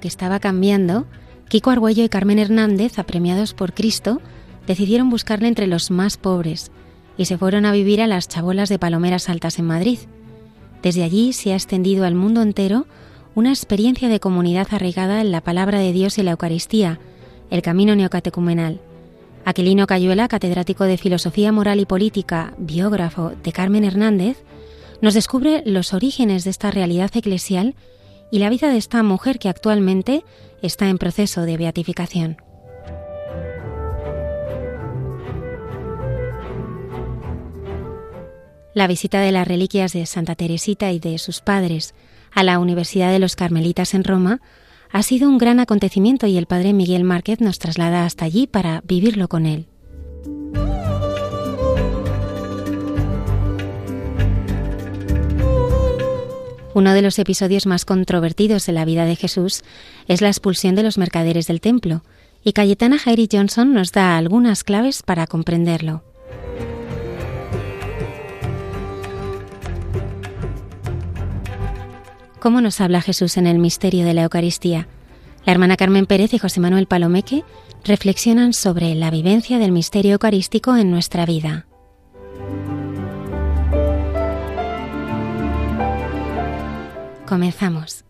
Que estaba cambiando, Kiko Argüello y Carmen Hernández, apremiados por Cristo, decidieron buscarle entre los más pobres y se fueron a vivir a las chabolas de Palomeras Altas en Madrid. Desde allí se ha extendido al mundo entero una experiencia de comunidad arraigada en la palabra de Dios y la Eucaristía, el camino neocatecumenal. Aquilino Cayuela, catedrático de Filosofía Moral y Política, biógrafo de Carmen Hernández, nos descubre los orígenes de esta realidad eclesial y la vida de esta mujer que actualmente está en proceso de beatificación. La visita de las reliquias de Santa Teresita y de sus padres a la Universidad de los Carmelitas en Roma ha sido un gran acontecimiento y el padre Miguel Márquez nos traslada hasta allí para vivirlo con él. Uno de los episodios más controvertidos en la vida de Jesús es la expulsión de los mercaderes del templo, y Cayetana Jairi Johnson nos da algunas claves para comprenderlo. ¿Cómo nos habla Jesús en el misterio de la Eucaristía? La hermana Carmen Pérez y José Manuel Palomeque reflexionan sobre la vivencia del misterio eucarístico en nuestra vida. Comenzamos.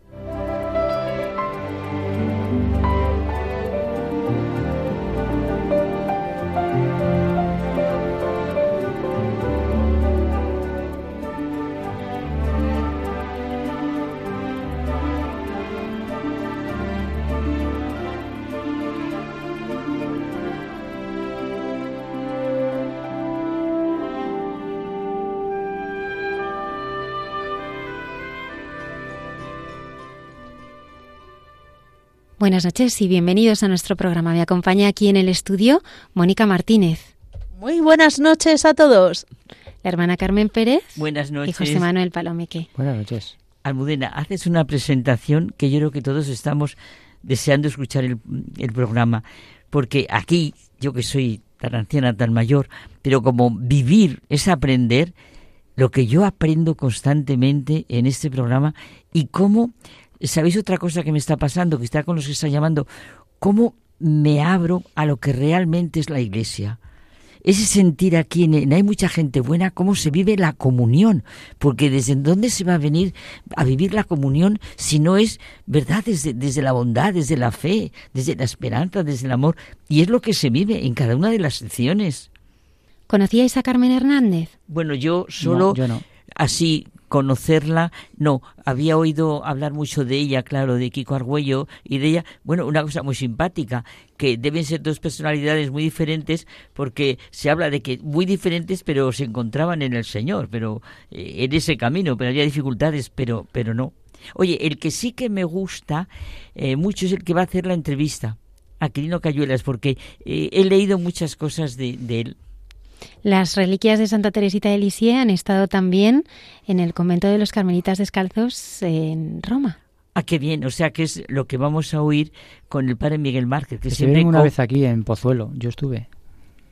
Buenas noches y bienvenidos a nuestro programa. Me acompaña aquí en el estudio Mónica Martínez. Muy buenas noches a todos. La hermana Carmen Pérez. Buenas noches. Y José Manuel Palomeque. Buenas noches. Almudena, haces una presentación que yo creo que todos estamos deseando escuchar el, el programa, porque aquí, yo que soy tan anciana, tan mayor, pero como vivir es aprender, lo que yo aprendo constantemente en este programa y cómo ¿Sabéis otra cosa que me está pasando? Que está con los que están llamando. ¿Cómo me abro a lo que realmente es la iglesia? Ese sentir aquí, en, hay mucha gente buena, cómo se vive la comunión, porque desde dónde se va a venir a vivir la comunión si no es, ¿verdad?, desde, desde la bondad, desde la fe, desde la esperanza, desde el amor, y es lo que se vive en cada una de las secciones. ¿Conocíais a Carmen Hernández? Bueno, yo solo yo no. así conocerla, no, había oído hablar mucho de ella, claro, de Kiko Argüello y de ella, bueno, una cosa muy simpática, que deben ser dos personalidades muy diferentes porque se habla de que muy diferentes pero se encontraban en el Señor, pero eh, en ese camino, pero había dificultades, pero, pero no. Oye, el que sí que me gusta eh, mucho es el que va a hacer la entrevista a Quirino Cayuelas, porque eh, he leído muchas cosas de, de él. Las reliquias de Santa Teresita de Lisieux han estado también en el convento de los Carmelitas Descalzos en Roma. Ah, qué bien, o sea que es lo que vamos a oír con el padre Miguel Márquez. Que Estuvieron siempre una vez aquí en Pozuelo, yo estuve.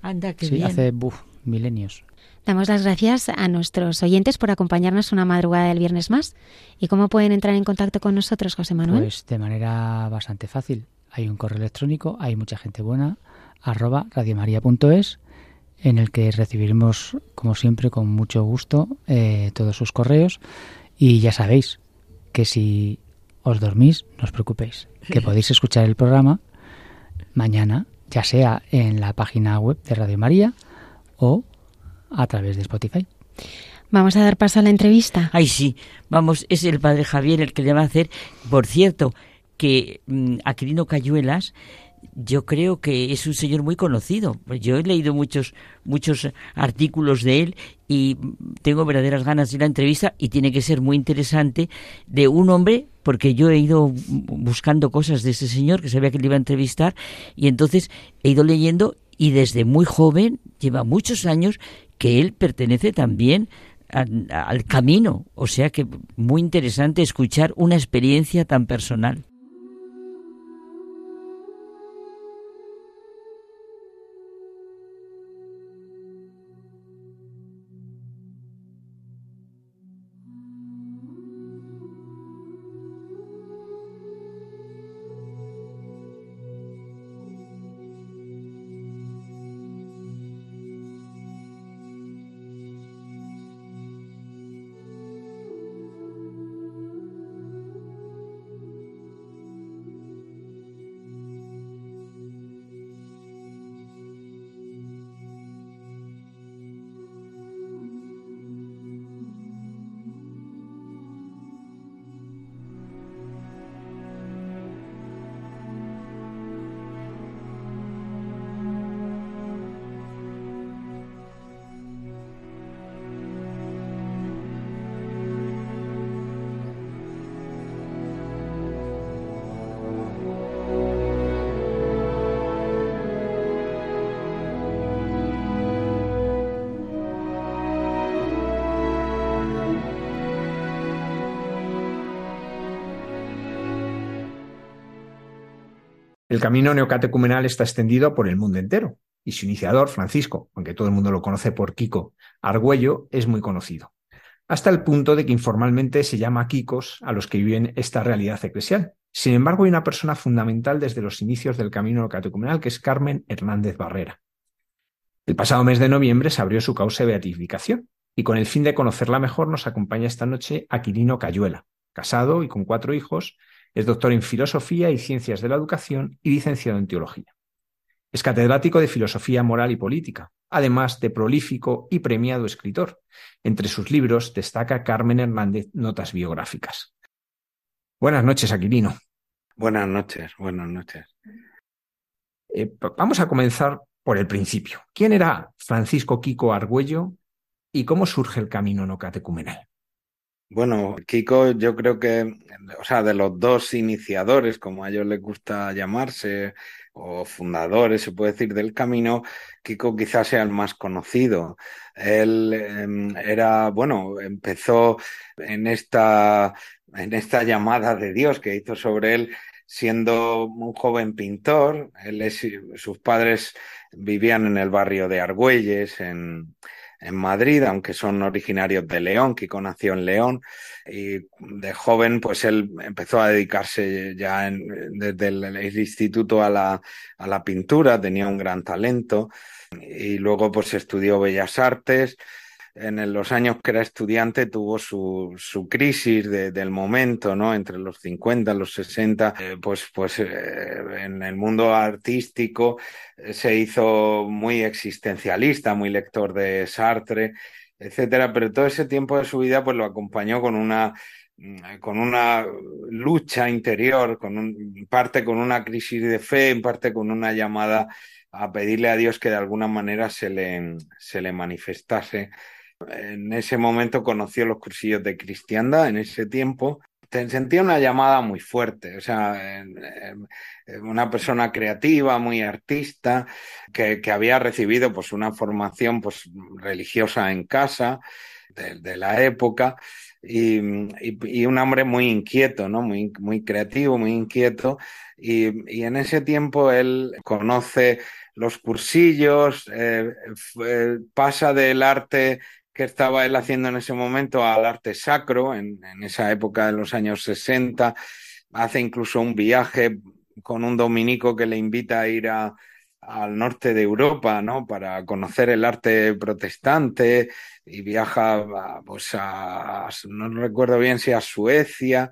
Anda, qué sí, bien. hace buf, milenios. Damos las gracias a nuestros oyentes por acompañarnos una madrugada del viernes más. ¿Y cómo pueden entrar en contacto con nosotros, José Manuel? Pues de manera bastante fácil. Hay un correo electrónico, hay mucha gente buena, arroba radiomaria.es, en el que recibiremos, como siempre, con mucho gusto eh, todos sus correos. Y ya sabéis que si os dormís, no os preocupéis, que podéis escuchar el programa mañana, ya sea en la página web de Radio María o a través de Spotify. Vamos a dar paso a la entrevista. Ay, sí, vamos, es el padre Javier el que le va a hacer. Por cierto, que mm, Aquilino Cayuelas yo creo que es un señor muy conocido. Yo he leído muchos, muchos artículos de él y tengo verdaderas ganas de la entrevista y tiene que ser muy interesante de un hombre porque yo he ido buscando cosas de ese señor que sabía que le iba a entrevistar y entonces he ido leyendo y desde muy joven, lleva muchos años, que él pertenece también al camino. O sea que muy interesante escuchar una experiencia tan personal. Camino neocatecumenal está extendido por el mundo entero y su iniciador, Francisco, aunque todo el mundo lo conoce por Kiko Argüello, es muy conocido, hasta el punto de que informalmente se llama Kikos a los que viven esta realidad eclesial. Sin embargo, hay una persona fundamental desde los inicios del camino neocatecumenal que es Carmen Hernández Barrera. El pasado mes de noviembre se abrió su causa de beatificación y con el fin de conocerla mejor nos acompaña esta noche Aquilino Cayuela, casado y con cuatro hijos, es doctor en Filosofía y Ciencias de la Educación y licenciado en Teología. Es catedrático de Filosofía Moral y Política, además de prolífico y premiado escritor. Entre sus libros destaca Carmen Hernández Notas Biográficas. Buenas noches, Aquilino. Buenas noches, buenas noches. Eh, vamos a comenzar por el principio. ¿Quién era Francisco Kiko Argüello y cómo surge el camino no catecumenal? Bueno, Kiko, yo creo que, o sea, de los dos iniciadores, como a ellos les gusta llamarse, o fundadores, se puede decir, del camino, Kiko quizás sea el más conocido. Él em, era, bueno, empezó en esta, en esta llamada de Dios que hizo sobre él siendo un joven pintor. Él sus padres vivían en el barrio de Argüelles, en, en Madrid, aunque son originarios de León, Kiko nació en León y de joven pues él empezó a dedicarse ya desde el, instituto a la, a la pintura, tenía un gran talento y luego pues estudió Bellas Artes en los años que era estudiante tuvo su, su crisis del momento, ¿no? Entre los 50 y los 60, eh, pues, pues eh, en el mundo artístico eh, se hizo muy existencialista, muy lector de Sartre, etcétera, pero todo ese tiempo de su vida pues lo acompañó con una mm, con una lucha interior, con un, parte con una crisis de fe, en parte con una llamada a pedirle a Dios que de alguna manera se le, se le manifestase en ese momento conoció los cursillos de cristiandad, en ese tiempo sentía una llamada muy fuerte, o sea, una persona creativa, muy artista, que, había recibido pues una formación pues religiosa en casa de, la época y, un hombre muy inquieto, ¿no? Muy, muy creativo, muy inquieto y, en ese tiempo él conoce los cursillos, eh, pasa del arte que estaba él haciendo en ese momento al arte sacro, en, esa época de los años 60. Hace incluso un viaje con un dominico que le invita a ir al norte de Europa, ¿no? Para conocer el arte protestante y viaja, pues a, no recuerdo bien si a Suecia,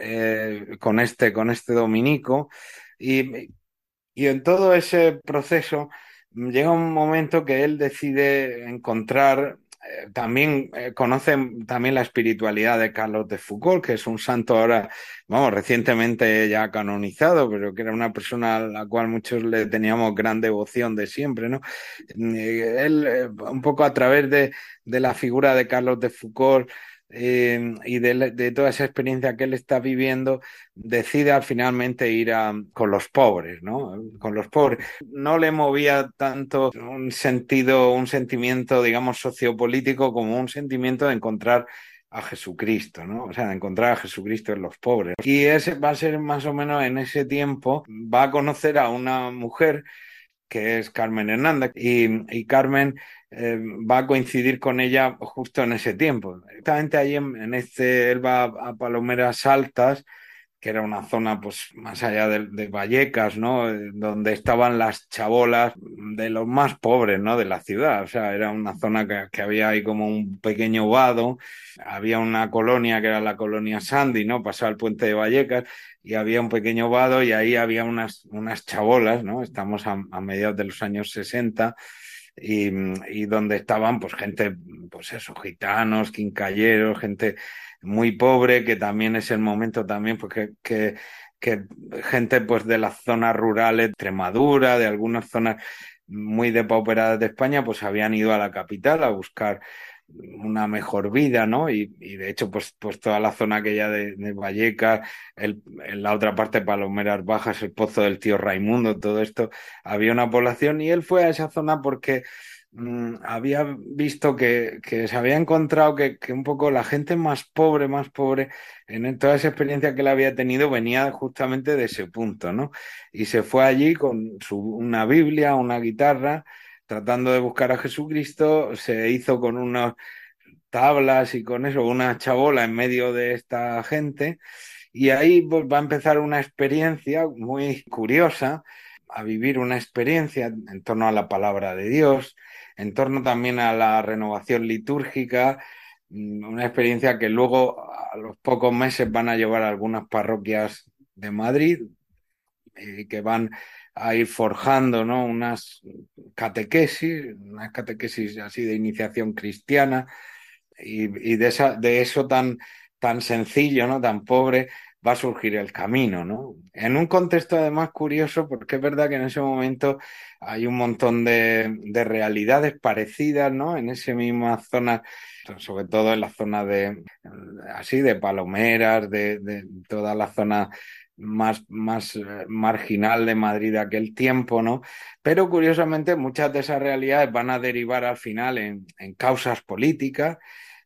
eh, con este, con este dominico. Y, y en todo ese proceso llega un momento que él decide encontrar eh, también eh, conocen también la espiritualidad de Carlos de Foucault, que es un santo ahora, vamos, recientemente ya canonizado, pero que era una persona a la cual muchos le teníamos gran devoción de siempre, ¿no? él, un poco a través de, de la figura de Carlos de Foucault, eh, y de, toda esa experiencia que él está viviendo, decide al finalmente ir a, con los pobres, ¿no? Con los pobres. No le movía tanto un sentido, un sentimiento, digamos, sociopolítico como un sentimiento de encontrar a Jesucristo, ¿no? O sea, de encontrar a Jesucristo en los pobres. Y ese va a ser más o menos en ese tiempo, va a conocer a una mujer que es Carmen Hernández. Y, Carmen eh, va a coincidir con ella justo en ese tiempo. Exactamente ahí en, este, él va a, Palomeras Altas, que era una zona pues más allá de, Vallecas, ¿no? Donde estaban las chabolas de los más pobres, ¿no? De la ciudad. O sea, era una zona que, que había ahí como un pequeño vado, había una colonia que era la colonia Sandy, ¿no? Pasaba el puente de Vallecas y había un pequeño vado y ahí había unas, unas chabolas, ¿no? Estamos a, mediados de los años 60 y, y, donde estaban pues gente, pues eso, gitanos, quincalleros, gente muy pobre, que también es el momento también porque que, que gente pues de las zonas rurales, Extremadura, de algunas zonas muy depauperadas de España, pues habían ido a la capital a buscar una mejor vida, ¿no? Y, de hecho, pues, pues toda la zona aquella de, de Vallecas, el, en la otra parte, Palomeras Bajas, el Pozo del Tío Raimundo, todo esto, había una población y él fue a esa zona porque mm, había visto que, que, se había encontrado que, que, un poco la gente más pobre, más pobre, en toda esa experiencia que él había tenido, venía justamente de ese punto, ¿no? Y se fue allí con su, una Biblia, una guitarra, tratando de buscar a Jesucristo, se hizo con unas tablas y con eso, una chabola en medio de esta gente. Y ahí pues, va a empezar una experiencia muy curiosa, a vivir una experiencia en torno a la palabra de Dios, en torno también a la renovación litúrgica, mm, una experiencia que luego a los pocos meses van a llevar algunas parroquias de Madrid, eh, que van a ir forjando ¿no? unas catequesis, unas catequesis así de iniciación cristiana, y, de, de eso tan, tan sencillo, ¿no? tan pobre, va a surgir el camino, ¿no? En un contexto además curioso, porque es verdad que en ese momento hay un montón de, de realidades parecidas, ¿no? En esa misma zona, sobre todo en la zona de, así, de Palomeras, de, de toda la zona más, más eh, marginal de Madrid de aquel tiempo, ¿no? Pero curiosamente muchas de esas realidades van a derivar al final en, en causas políticas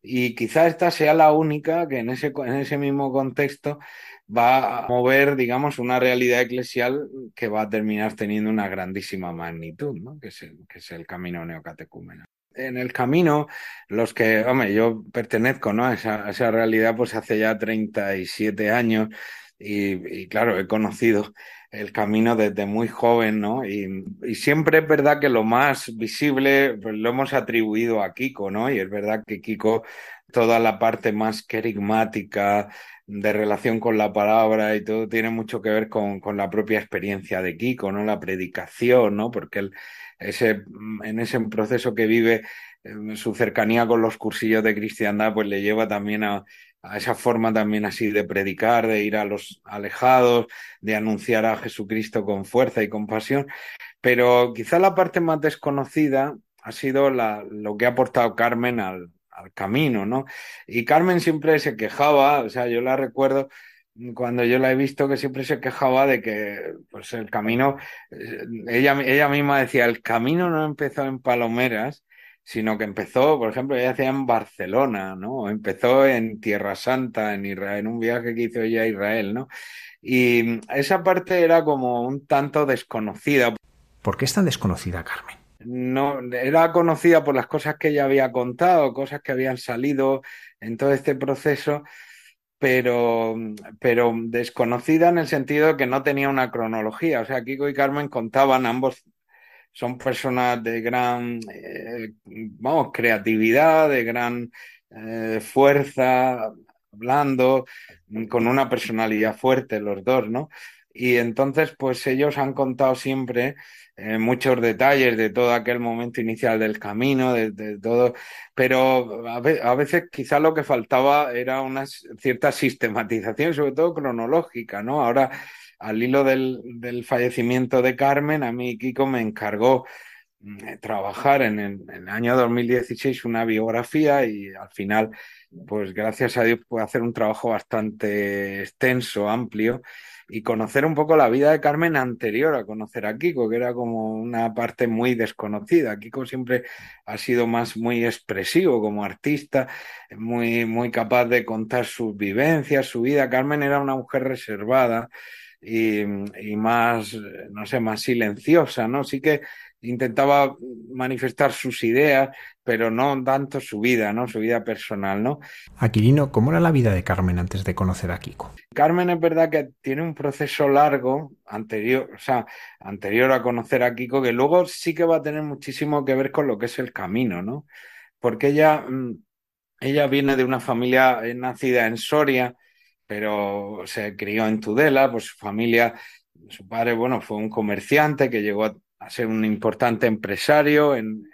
y quizá esta sea la única que en ese, en ese mismo contexto va a mover, digamos, una realidad eclesial que va a terminar teniendo una grandísima magnitud, ¿no? Que es el, que es el camino neocatecúmeno en el camino, los que, hombre, yo pertenezco ¿no? a, esa, esa realidad pues hace ya 37 años y, claro, he conocido el camino desde muy joven, ¿no? Y, y, siempre es verdad que lo más visible pues, lo hemos atribuido a Kiko, ¿no? Y es verdad que Kiko, toda la parte más querigmática, de relación con la palabra y todo, tiene mucho que ver con, con la propia experiencia de Kiko, ¿no? La predicación, ¿no? Porque ese, en ese proceso que vive, eh, su cercanía con los cursillos de cristiandad, pues le lleva también a a esa forma también así de predicar, de ir a los alejados, de anunciar a Jesucristo con fuerza y compasión. Pero quizá la parte más desconocida ha sido la, lo que ha aportado Carmen al, al camino, ¿no? Y Carmen siempre se quejaba, o sea, yo la recuerdo cuando yo la he visto que siempre se quejaba de que pues el camino, eh, ella, ella misma decía, el camino no empezó en Palomeras, sino que empezó, por ejemplo, ella hacía en Barcelona, ¿no? Empezó en Tierra Santa, en en un viaje que hizo ella a Israel, ¿no? Y esa parte era como un tanto desconocida. ¿Por qué es tan desconocida, Carmen? No, era conocida por las cosas que ella había contado, cosas que habían salido en todo este proceso, pero, pero desconocida en el sentido de que no tenía una cronología. O sea, Kiko y Carmen contaban ambos son personas de gran, eh, vamos, creatividad, de gran eh, fuerza, hablando, con una personalidad fuerte los dos, ¿no? Y entonces, pues ellos han contado siempre eh, muchos detalles de todo aquel momento inicial del camino, de, todo, pero a, veces quizás lo que faltaba era una cierta sistematización, sobre todo cronológica, ¿no? Ahora, al hilo del, del fallecimiento de Carmen, a mí Kiko me encargó mm, trabajar en el, en el, año 2016 una biografía y al final, pues gracias a Dios, pude hacer un trabajo bastante extenso, amplio y conocer un poco la vida de Carmen anterior a conocer a Kiko, que era como una parte muy desconocida. Kiko siempre ha sido más muy expresivo como artista, muy, muy capaz de contar sus vivencias, su vida. Carmen era una mujer reservada y, y más, no sé, más silenciosa, ¿no? Sí que intentaba manifestar sus ideas, pero no tanto su vida, ¿no? Su vida personal, ¿no? Aquilino, ¿cómo era la vida de Carmen antes de conocer a Kiko? Carmen es verdad que tiene un proceso largo anterior, o sea, anterior a conocer a Kiko, que luego sí que va a tener muchísimo que ver con lo que es el camino, ¿no? Porque ella, mm, ella viene de una familia nacida en Soria, pero se crió en Tudela, pues su familia, su padre, bueno, fue un comerciante que llegó a a ser un importante empresario, en,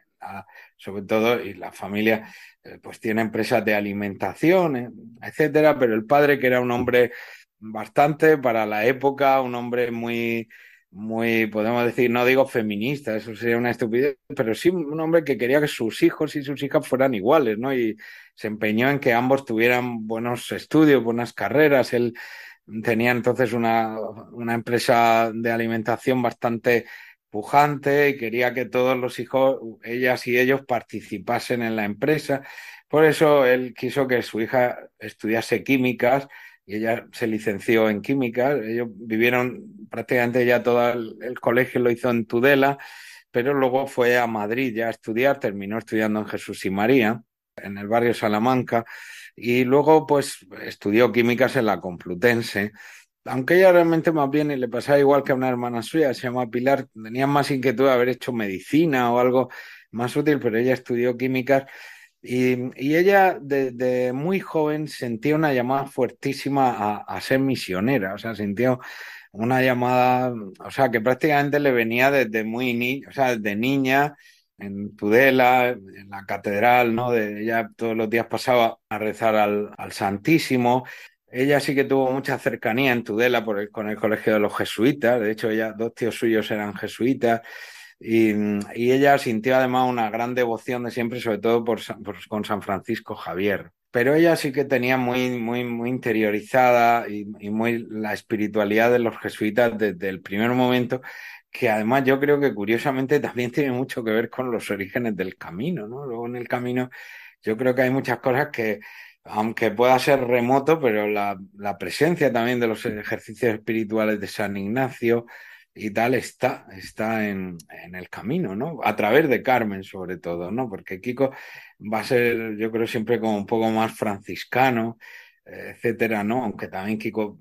sobre todo, y la familia eh, pues tiene empresas de alimentación, eh, etcétera, pero el padre, que era un hombre bastante para la época, un hombre muy, muy, podemos decir, no digo feminista, eso sería una estupidez, pero sí un hombre que quería que sus hijos y sus hijas fueran iguales, ¿no? Y se empeñó en que ambos tuvieran buenos estudios, buenas carreras. Él tenía entonces una, una empresa de alimentación bastante y quería que todos los hijos, ellas y ellos, participasen en la empresa. Por eso él quiso que su hija estudiase químicas y ella se licenció en químicas. Ellos vivieron prácticamente ya todo el, colegio, lo hizo en Tudela, pero luego fue a Madrid ya a estudiar, terminó estudiando en Jesús y María, en el barrio Salamanca, y luego pues estudió químicas en la Complutense aunque ella realmente más bien le pasaba igual que a una hermana suya, se llama Pilar, tenía más inquietud de haber hecho medicina o algo más útil, pero ella estudió químicas y, ella desde muy joven sentía una llamada fuertísima a, ser misionera, o sea, sintió una llamada, o sea, que prácticamente le venía desde muy niña, o sea, desde niña, en Tudela, en la catedral, ¿no? De, ella todos los días pasaba a rezar al, al Santísimo ella sí que tuvo mucha cercanía en Tudela con el colegio de los jesuitas. De hecho, ella, dos tíos suyos eran jesuitas. Y, ella sintió además una gran devoción de siempre, sobre todo por, con San Francisco Javier. Pero ella sí que tenía muy, muy, muy interiorizada y, muy la espiritualidad de los jesuitas desde el primer momento, que además yo creo que curiosamente también tiene mucho que ver con los orígenes del camino, ¿no? Luego en el camino yo creo que hay muchas cosas que aunque pueda ser remoto, pero la, presencia también de los ejercicios espirituales de San Ignacio y tal está, está en, el camino, ¿no? A través de Carmen, sobre todo, ¿no? Porque Kiko va a ser, yo creo, siempre como un poco más franciscano, etcétera, ¿no? Aunque también Kiko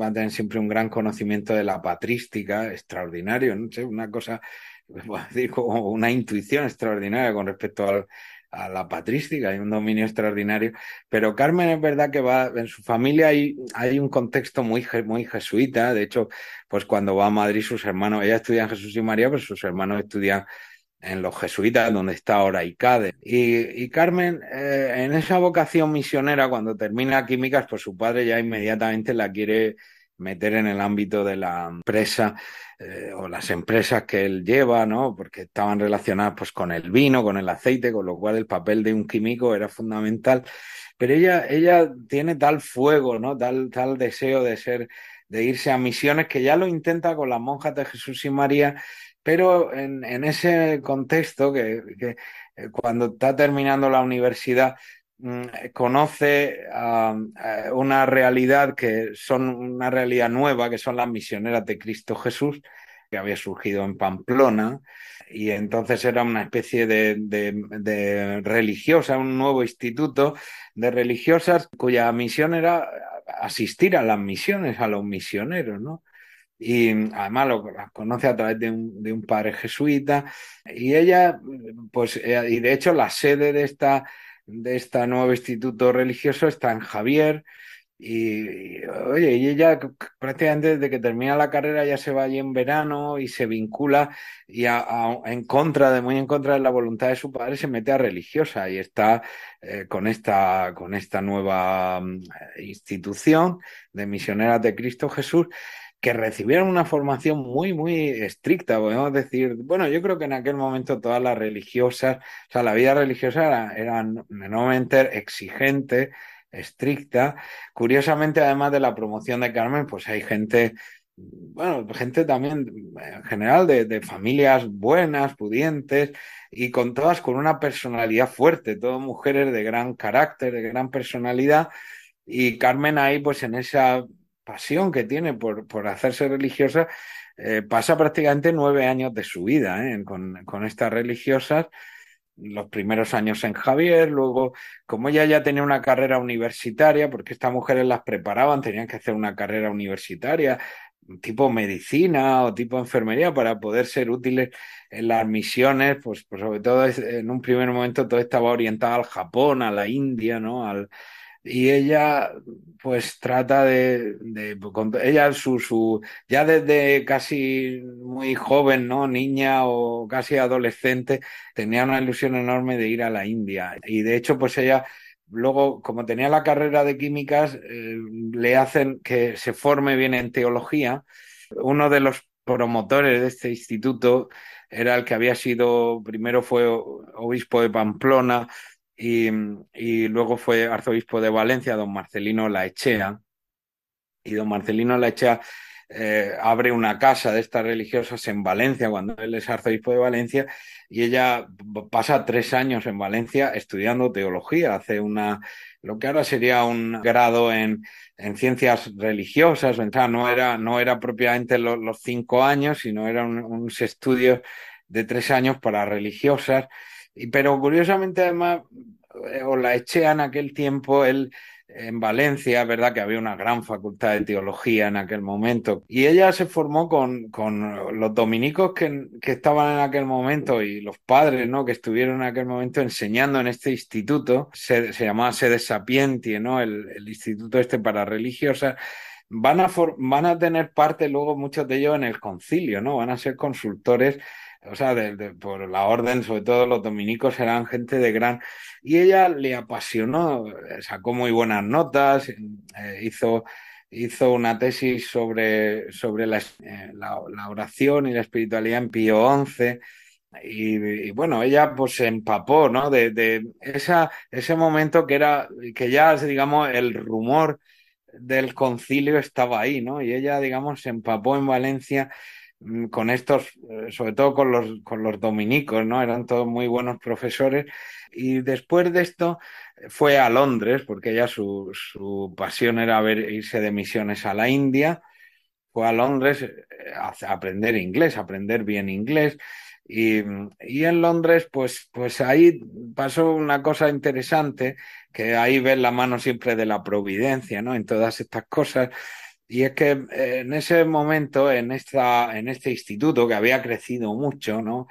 va a tener siempre un gran conocimiento de la patrística, extraordinario, no sé, una cosa, decir, como una intuición extraordinaria con respecto al, a la patrística, hay un dominio extraordinario. Pero Carmen es verdad que va, en su familia hay, hay un contexto muy, muy jesuita. De hecho, pues cuando va a Madrid sus hermanos, ella estudia en Jesús y María, pero sus hermanos estudian en los jesuitas, donde está ahora ICADE. Y, y Carmen, eh, en esa vocación misionera, cuando termina químicas, pues su padre ya inmediatamente la quiere meter en el ámbito de la empresa eh, o las empresas que él lleva, ¿no? Porque estaban relacionadas pues con el vino, con el aceite, con lo cual el papel de un químico era fundamental. Pero ella, ella tiene tal fuego, ¿no? Tal, tal deseo de ser, de irse a misiones que ya lo intenta con las monjas de Jesús y María, pero en, ese contexto que, que eh, cuando está terminando la universidad Mm, conoce una realidad que son una realidad nueva, que son las misioneras de Cristo Jesús, que había surgido en Pamplona, y entonces era una especie de, religiosa, un nuevo instituto de religiosas cuya misión era asistir a las misiones, a los misioneros, ¿no? y además lo conoce a través de un, de un, padre jesuita y ella pues eh, y de hecho la sede de esta de este nuevo instituto religioso está en Javier. Y, oye, y ella prácticamente desde que termina la carrera ya se va allí en verano y se vincula y en contra de, muy en contra de la voluntad de su padre, se mete a religiosa y está eh, con esta, con esta nueva mm, institución de misioneras de Cristo Jesús que recibieron una formación muy, muy estricta, podemos decir. Bueno, yo creo que en aquel momento todas las religiosas, o sea, la vida religiosa era, era enormemente exigente, estricta. Curiosamente, además de la promoción de Carmen, pues hay gente, bueno, gente también en general de, de familias buenas, pudientes, y con todas con una personalidad fuerte, todas mujeres de gran carácter, de gran personalidad. Y Carmen ahí, pues en esa pasión que tiene por, por hacerse religiosa, eh, pasa prácticamente nueve años de su vida ¿eh? con, con, estas religiosas los primeros años en Javier, luego, como ella ya tenía una carrera universitaria, porque estas mujeres las preparaban, tenían que hacer una carrera universitaria, tipo medicina o tipo enfermería, para poder ser útiles en las misiones, pues, pues sobre todo en un primer momento todo estaba orientado al Japón, a la India, ¿no? Al, y ella pues trata de, de ella su, su ya desde casi muy joven no niña o casi adolescente tenía una ilusión enorme de ir a la India. Y de hecho pues ella luego como tenía la carrera de químicas eh, le hacen que se forme bien en teología. Uno de los promotores de este instituto era el que había sido primero fue obispo de Pamplona y, luego fue arzobispo de Valencia, don Marcelino Laechea. Y don Marcelino Laechea eh, abre una casa de estas religiosas en Valencia cuando él es arzobispo de Valencia y ella pasa tres años en Valencia estudiando teología, hace una lo que ahora sería un grado en, en ciencias religiosas, o no era, no era propiamente los cinco años, sino eran unos estudios de tres años para religiosas pero curiosamente, además, eh, o la eché en aquel tiempo, él en Valencia, verdad que había una gran facultad de teología en aquel momento, y ella se formó con, con los dominicos que, que, estaban en aquel momento y los padres ¿no? que estuvieron en aquel momento enseñando en este instituto, se, se llamaba Sede Sapienti, ¿no? el, el instituto este para religiosas, van a, van a tener parte luego muchos de ellos en el concilio, ¿no? Van a ser consultores o sea, por la orden, sobre todo los dominicos eran gente de gran... Y ella le apasionó, sacó muy buenas notas, eh, hizo, hizo una tesis sobre, sobre la, eh, la, oración y la espiritualidad en Pío XI. Y, bueno, ella pues se empapó, ¿no? De, de esa, ese momento que era, que ya, digamos, el rumor del concilio estaba ahí, ¿no? Y ella, digamos, se empapó en Valencia con estos, eh, sobre todo con los, con los dominicos, ¿no? Eran todos muy buenos profesores. Y después de esto fue a Londres, porque ella su, su pasión era ver, irse de misiones a la India. Fue a Londres eh, a, aprender inglés, aprender bien inglés. Y, y, en Londres, pues, pues ahí pasó una cosa interesante, que ahí ves la mano siempre de la providencia, ¿no? En todas estas cosas. Y es que eh, en ese momento, en, esta, en este instituto que había crecido mucho, ¿no?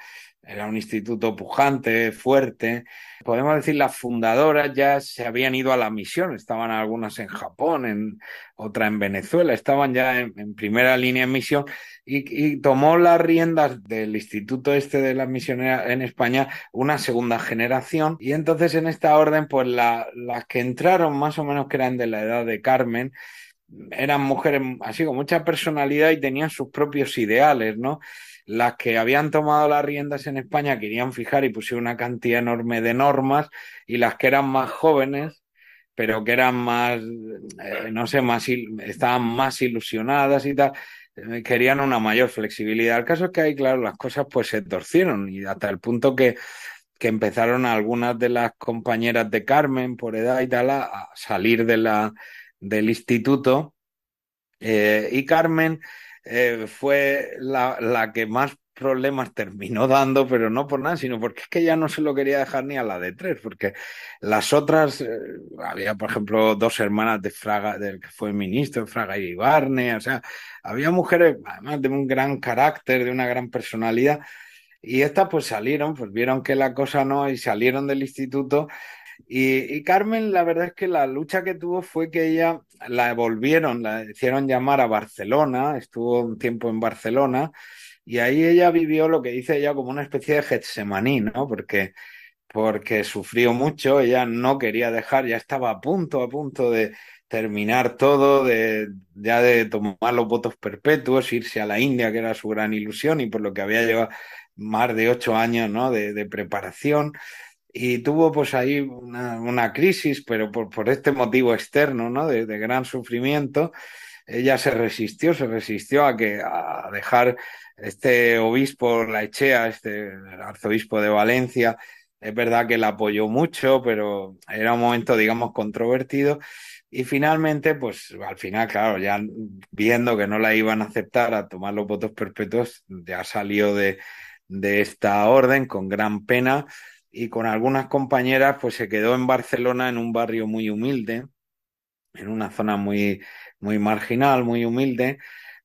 Era un instituto pujante, fuerte. Podemos decir, las fundadoras ya se habían ido a la misión. Estaban algunas en Japón, en, otra en Venezuela. Estaban ya en, primera línea en misión. Y, tomó las riendas del instituto este de las misioneras en España una segunda generación. Y entonces en esta orden, pues las que entraron más o menos que eran de la edad de Carmen, eran mujeres así con mucha personalidad y tenían sus propios ideales, ¿no? Las que habían tomado las riendas en España querían fijar y pusieron una cantidad enorme de normas y las que eran más jóvenes, pero que eran más, eh, no sé, más, estaban más ilusionadas y tal, eh, querían una mayor flexibilidad. El caso es que ahí, claro, las cosas pues se torcieron y hasta el punto que que empezaron algunas de las compañeras de Carmen por edad y tal a salir de la, del instituto eh, y Carmen eh, fue la, la, que más problemas terminó dando, pero no por nada, sino porque es que ya no se lo quería dejar ni a la de tres, porque las otras, eh, había por ejemplo dos hermanas de Fraga, del que fue ministro, Fraga y Barne, o sea, había mujeres además de un gran carácter, de una gran personalidad, y estas pues salieron, pues vieron que la cosa no, y salieron del instituto Y, Carmen, la verdad es que la lucha que tuvo fue que ella la volvieron, la hicieron llamar a Barcelona, estuvo un tiempo en Barcelona, y ahí ella vivió lo que dice ella como una especie de Getsemaní, ¿no? Porque, porque sufrió mucho, ella no quería dejar, ya estaba a punto, a punto de terminar todo, de, ya de tomar los votos perpetuos, irse a la India, que era su gran ilusión, y por lo que había llevado más de ocho años ¿no? de, de preparación y tuvo pues ahí una, crisis, pero por, por, este motivo externo, ¿no? De, de, gran sufrimiento, ella se resistió, se resistió a que a dejar este obispo la Echea, este arzobispo de Valencia, es verdad que la apoyó mucho, pero era un momento, digamos, controvertido. Y finalmente, pues al final, claro, ya viendo que no la iban a aceptar a tomar los votos perpetuos, ya salió de, de esta orden con gran pena y con algunas compañeras pues se quedó en Barcelona en un barrio muy humilde, en una zona muy, muy marginal, muy humilde.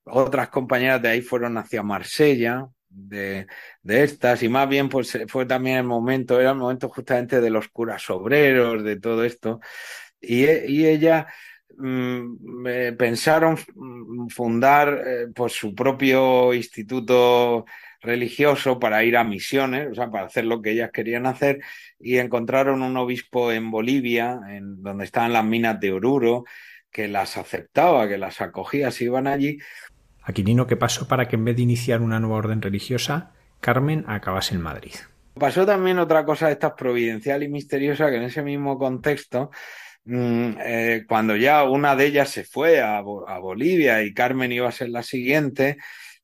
Otras compañeras de ahí fueron hacia Marsella, de, de estas, y más bien pues fue también el momento, era el momento justamente de los curas obreros, de todo esto, y, y ella mmm, eh, pensaron fundar eh, pues su propio instituto religioso para ir a misiones, o sea, para hacer lo que ellas querían hacer, y encontraron un obispo en Bolivia, en donde estaban las minas de Oruro, que las aceptaba, que las acogía si iban allí. Aquilino, ¿qué pasó para que en vez de iniciar una nueva orden religiosa, Carmen acabase en Madrid? Pasó también otra cosa de estas providencial y misteriosa, que en ese mismo contexto, mmm, eh, cuando ya una de ellas se fue a Bolivia y Carmen iba a ser la siguiente,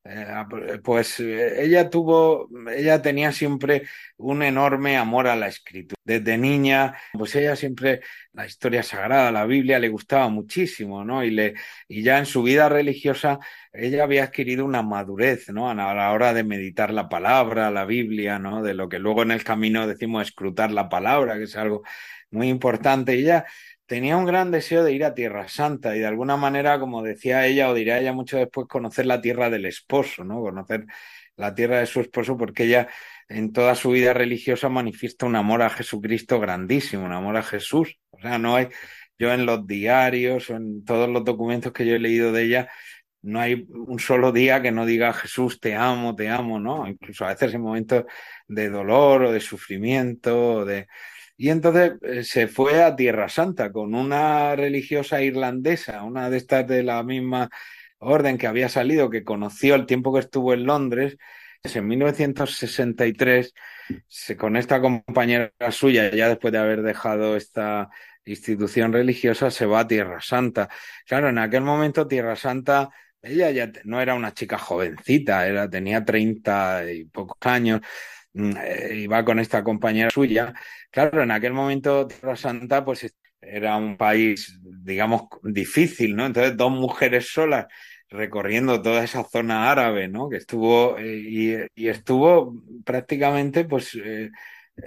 ah, eh, pues eh, ella tuvo, ella tenía siempre un enorme amor a la escritura. Desde niña, pues ella siempre, la historia sagrada, la Biblia, le gustaba muchísimo, ¿no? Y, le, y ya en su vida religiosa, ella había adquirido una madurez, ¿no? A la hora de meditar la palabra, la Biblia, ¿no? De lo que luego en el camino decimos escrutar la palabra, que es algo muy importante. Y ella tenía un gran deseo de ir a Tierra Santa y de alguna manera, como decía ella o diría ella mucho después, conocer la tierra del esposo, ¿no? Conocer la tierra de su esposo porque ella en toda su vida religiosa manifiesta un amor a Jesucristo grandísimo, un amor a Jesús. O sea, no hay, yo en los diarios o en todos los documentos que yo he leído de ella, no hay un solo día que no diga Jesús, te amo, te amo, ¿no? Incluso a veces en momentos de dolor o de sufrimiento o de y entonces eh, se fue a Tierra Santa con una religiosa irlandesa, una de estas de la misma orden que había salido, que conoció el tiempo que estuvo en Londres. En 1963, se, con esta compañera suya, ya después de haber dejado esta institución religiosa, se va a Tierra Santa. Claro, en aquel momento Tierra Santa, ella ya no era una chica jovencita, era, tenía treinta y pocos años iba con esta compañera suya. Claro, en aquel momento Tierra Santa pues era un país, digamos, difícil, ¿no? Entonces, dos mujeres solas recorriendo toda esa zona árabe, ¿no? Que estuvo, eh, y, estuvo prácticamente, pues, eh,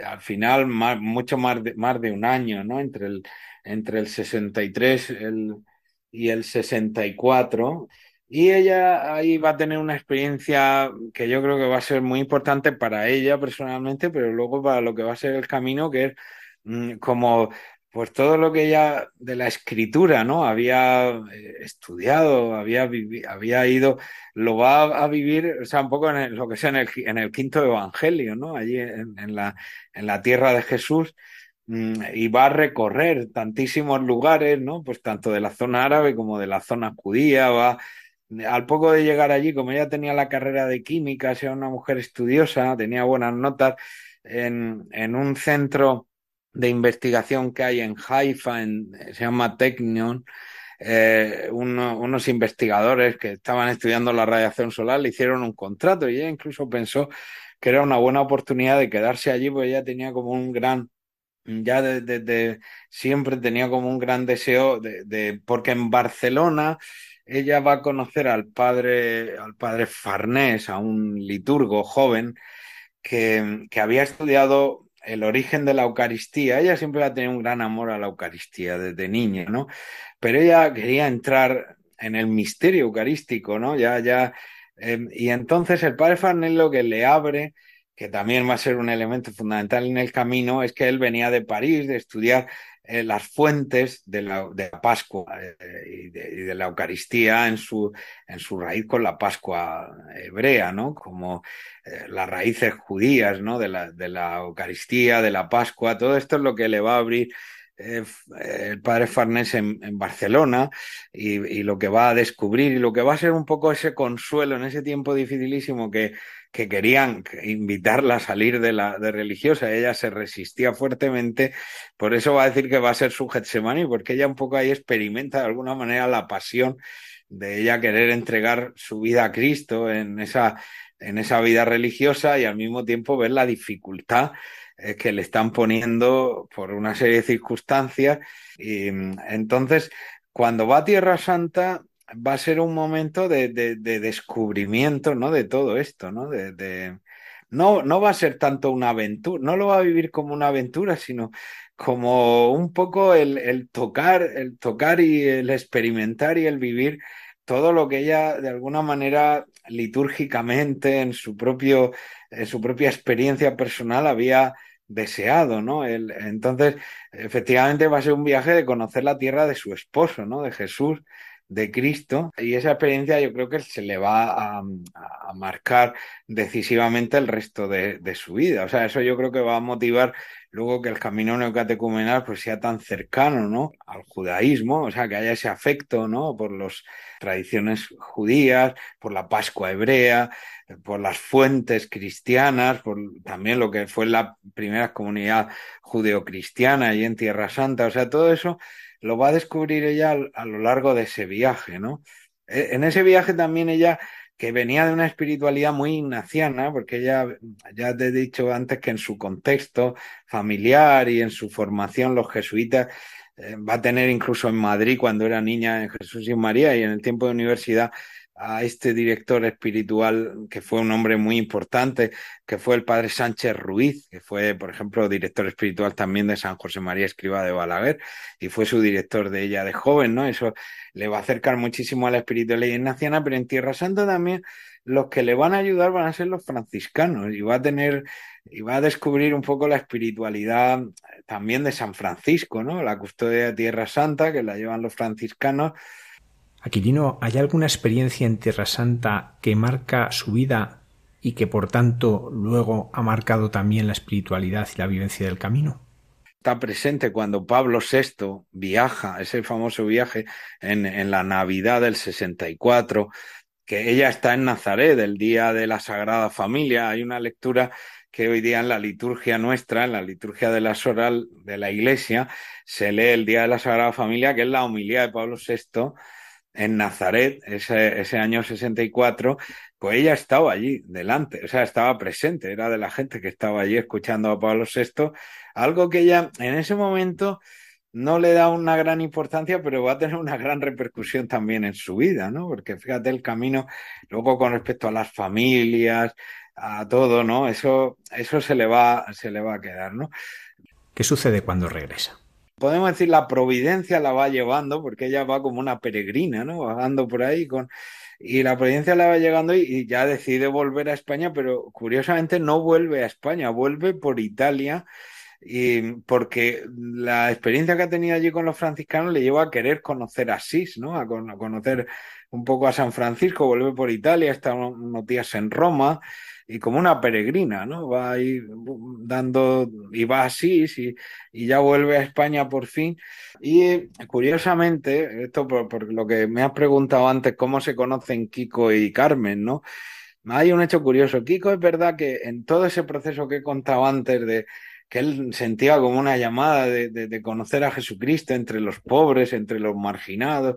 al final, mucho más de, más de un año, ¿no? Entre el, entre el 63 el, y el 64. Y ella ahí va a tener una experiencia que yo creo que va a ser muy importante para ella personalmente, pero luego para lo que va a ser el camino, que es mm, como pues todo lo que ella de la escritura, ¿no? Había eh, estudiado, había, había ido, lo va a, vivir, o un poco en lo que sea en el, en el quinto evangelio, ¿no? Allí en, en, la, en la tierra de Jesús mm, y va a recorrer tantísimos lugares, ¿no? Pues tanto de la zona árabe como de la zona judía, va al poco de llegar allí, como ella tenía la carrera de química, era una mujer estudiosa, tenía buenas notas, en, un centro de investigación que hay en Haifa, en, se llama Technion, eh, uno, unos investigadores que estaban estudiando la radiación solar le hicieron un contrato y ella incluso pensó que era una buena oportunidad de quedarse allí, porque ella tenía como un gran, ya desde de, siempre tenía como un gran deseo de, de, porque en Barcelona ella va a conocer al padre, al padre Farnés, a un liturgo joven que, que había estudiado el origen de la Eucaristía. Ella siempre ha tenido un gran amor a la Eucaristía desde niña, ¿no? Pero ella quería entrar en el misterio eucarístico, ¿no? Ya, ya. Eh, y entonces el padre Farnés lo que le abre, que también va a ser un elemento fundamental en el camino, es que él venía de París de estudiar eh, las fuentes de la, de la Pascua eh, y, de, la Eucaristía en su, en su raíz con la Pascua hebrea, ¿no? Como eh, las raíces judías, ¿no? De la, de la Eucaristía, de la Pascua, todo esto es lo que le va a abrir el padre Farnés en, en Barcelona y, y, lo que va a descubrir y lo que va a ser un poco ese consuelo en ese tiempo dificilísimo que, que querían invitarla a salir de la de religiosa, ella se resistía fuertemente, por eso va a decir que va a ser su Getsemani, porque ella un poco ahí experimenta de alguna manera la pasión de ella querer entregar su vida a Cristo en esa, en esa vida religiosa y al mismo tiempo ver la dificultad eh, que le están poniendo por una serie de circunstancias. Y entonces, cuando va a Tierra Santa, va a ser un momento de, de, de descubrimiento, ¿no? De todo esto, ¿no? De, de, no, no va a ser tanto una aventura, no lo va a vivir como una aventura, sino como un poco el, el tocar, el tocar y el experimentar y el vivir todo lo que ella de alguna manera litúrgicamente en su propio, en su propia experiencia personal había deseado, ¿no? El, entonces, efectivamente va a ser un viaje de conocer la tierra de su esposo, ¿no? De Jesús, de Cristo y esa experiencia yo creo que se le va a, marcar decisivamente el resto de, su vida. O sea, eso yo creo que va a motivar luego que el camino neocatecumenal pues sea tan cercano, ¿no? Al judaísmo, o sea, que haya ese afecto, ¿no? Por las tradiciones judías, por la Pascua hebrea, por las fuentes cristianas, por también lo que fue la primera comunidad judeocristiana y en Tierra Santa, o sea, todo eso lo va a descubrir ella a lo largo de ese viaje, ¿no? En ese viaje también ella, que venía de una espiritualidad muy ignaciana, porque ella, ya te he dicho antes que en su contexto familiar y en su formación los jesuitas, eh, va a tener incluso en Madrid cuando era niña en Jesús y María y en el tiempo de universidad a este director espiritual que fue un hombre muy importante, que fue el padre Sánchez Ruiz, que fue, por ejemplo, director espiritual también de San José María Escriba de Balaguer, y fue su director de ella de joven, ¿no? Eso le va a acercar muchísimo a la espiritualidad ignaciana, pero en Tierra Santa también los que le van a ayudar van a ser los franciscanos, y va a tener, y va a descubrir un poco la espiritualidad también de San Francisco, ¿no? La custodia de Tierra Santa, que la llevan los franciscanos, Aquilino, ¿hay alguna experiencia en Tierra Santa que marca su vida y que por tanto luego ha marcado también la espiritualidad y la vivencia del camino? Está presente cuando Pablo VI viaja, ese famoso viaje en, la Navidad del 64, que ella está en Nazaret, el día de la Sagrada Familia. Hay una lectura que hoy día en la liturgia nuestra, en la liturgia de la Soral de la Iglesia, se lee el Día de la Sagrada Familia, que es la homilía de Pablo VI en Nazaret, ese, ese año 64, pues ella estaba allí delante, o sea, estaba presente, era de la gente que estaba allí escuchando a Pablo VI, algo que ella en ese momento no le da una gran importancia, pero va a tener una gran repercusión también en su vida, ¿no? Porque fíjate el camino, luego con respecto a las familias, a todo, ¿no? Eso, eso se le va, se le va a quedar, ¿no? ¿Qué sucede cuando regresa? Podemos decir la providencia la va llevando, porque ella va como una peregrina, ¿no? Vagando por ahí con... Y la providencia la va llegando y, y, ya decide volver a España, pero curiosamente no vuelve a España, vuelve por Italia, y porque la experiencia que ha tenido allí con los franciscanos le lleva a querer conocer a Asís, ¿no? A, a conocer un poco a San Francisco, vuelve por Italia, está unos días en Roma, y como una peregrina, ¿no? Va ahí dando, y va así, y, y ya vuelve a España por fin. Y curiosamente, esto por, por, lo que me has preguntado antes, cómo se conocen Kiko y Carmen, ¿no? Hay un hecho curioso. Kiko es verdad que en todo ese proceso que he contado antes de que él sentía como una llamada de, de conocer a Jesucristo entre los pobres, entre los marginados,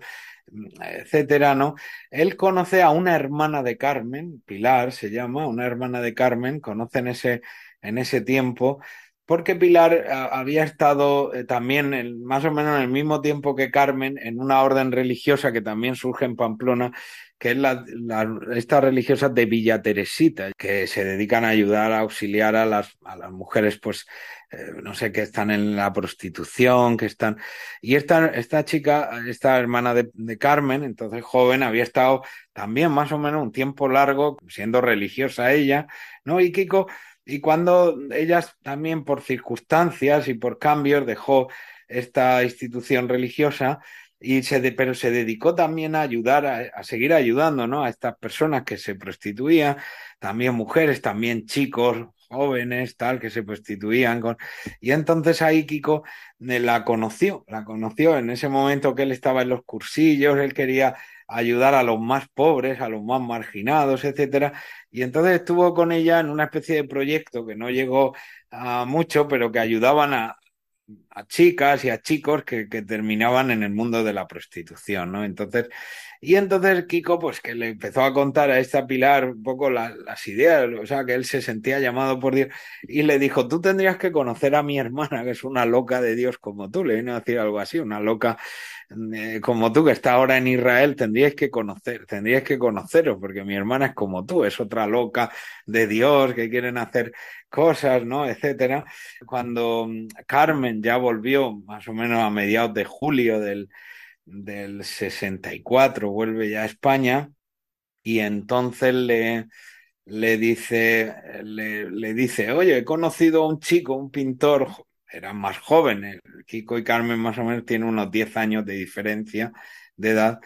etcétera, ¿no? Él conoce a una hermana de Carmen, Pilar se llama, una hermana de Carmen, conoce en ese, en ese tiempo, porque Pilar había estado eh, también más o menos en el mismo tiempo que Carmen en una orden religiosa que también surge en Pamplona, que es la, la, esta religiosa de Villa Teresita, que se dedican a ayudar a auxiliar a las, a las mujeres, pues, eh, no sé, que están en la prostitución, que están... Y esta, esta chica, esta hermana de, Carmen, entonces joven, había estado también más o menos un tiempo largo siendo religiosa ella, ¿no? Y Kiko Y cuando ella también por circunstancias y por cambios dejó esta institución religiosa, y se pero se dedicó también a ayudar, a, seguir ayudando ¿no? a estas personas que se prostituían, también mujeres, también chicos, jóvenes, tal, que se prostituían. Con... Y entonces ahí Kiko eh, la conoció, la conoció en ese momento que él estaba en los cursillos, él quería ayudar a los más pobres, a los más marginados, etcétera. Y entonces estuvo con ella en una especie de proyecto que no llegó a mucho, pero que ayudaban a, a chicas y a chicos que, que, terminaban en el mundo de la prostitución, ¿no? Entonces, y entonces Kiko, pues que le empezó a contar a esta Pilar un poco las ideas, o sea, que él se sentía llamado por Dios y le dijo, tú tendrías que conocer a mi hermana, que es una loca de Dios como tú, le vino a decir algo así, una loca eh, como tú que está ahora en Israel, tendrías que conocer, tendrías que conoceros, porque mi hermana es como tú, es otra loca de Dios que quieren hacer cosas, ¿no? etcétera. Cuando mm, Carmen ya volvió más o menos a mediados de julio del, del 64, vuelve ya a España y entonces le, le dice, le dice, oye, he conocido a un chico, un pintor eran más jóvenes. Kiko y Carmen más o menos tienen unos 10 años de diferencia de edad.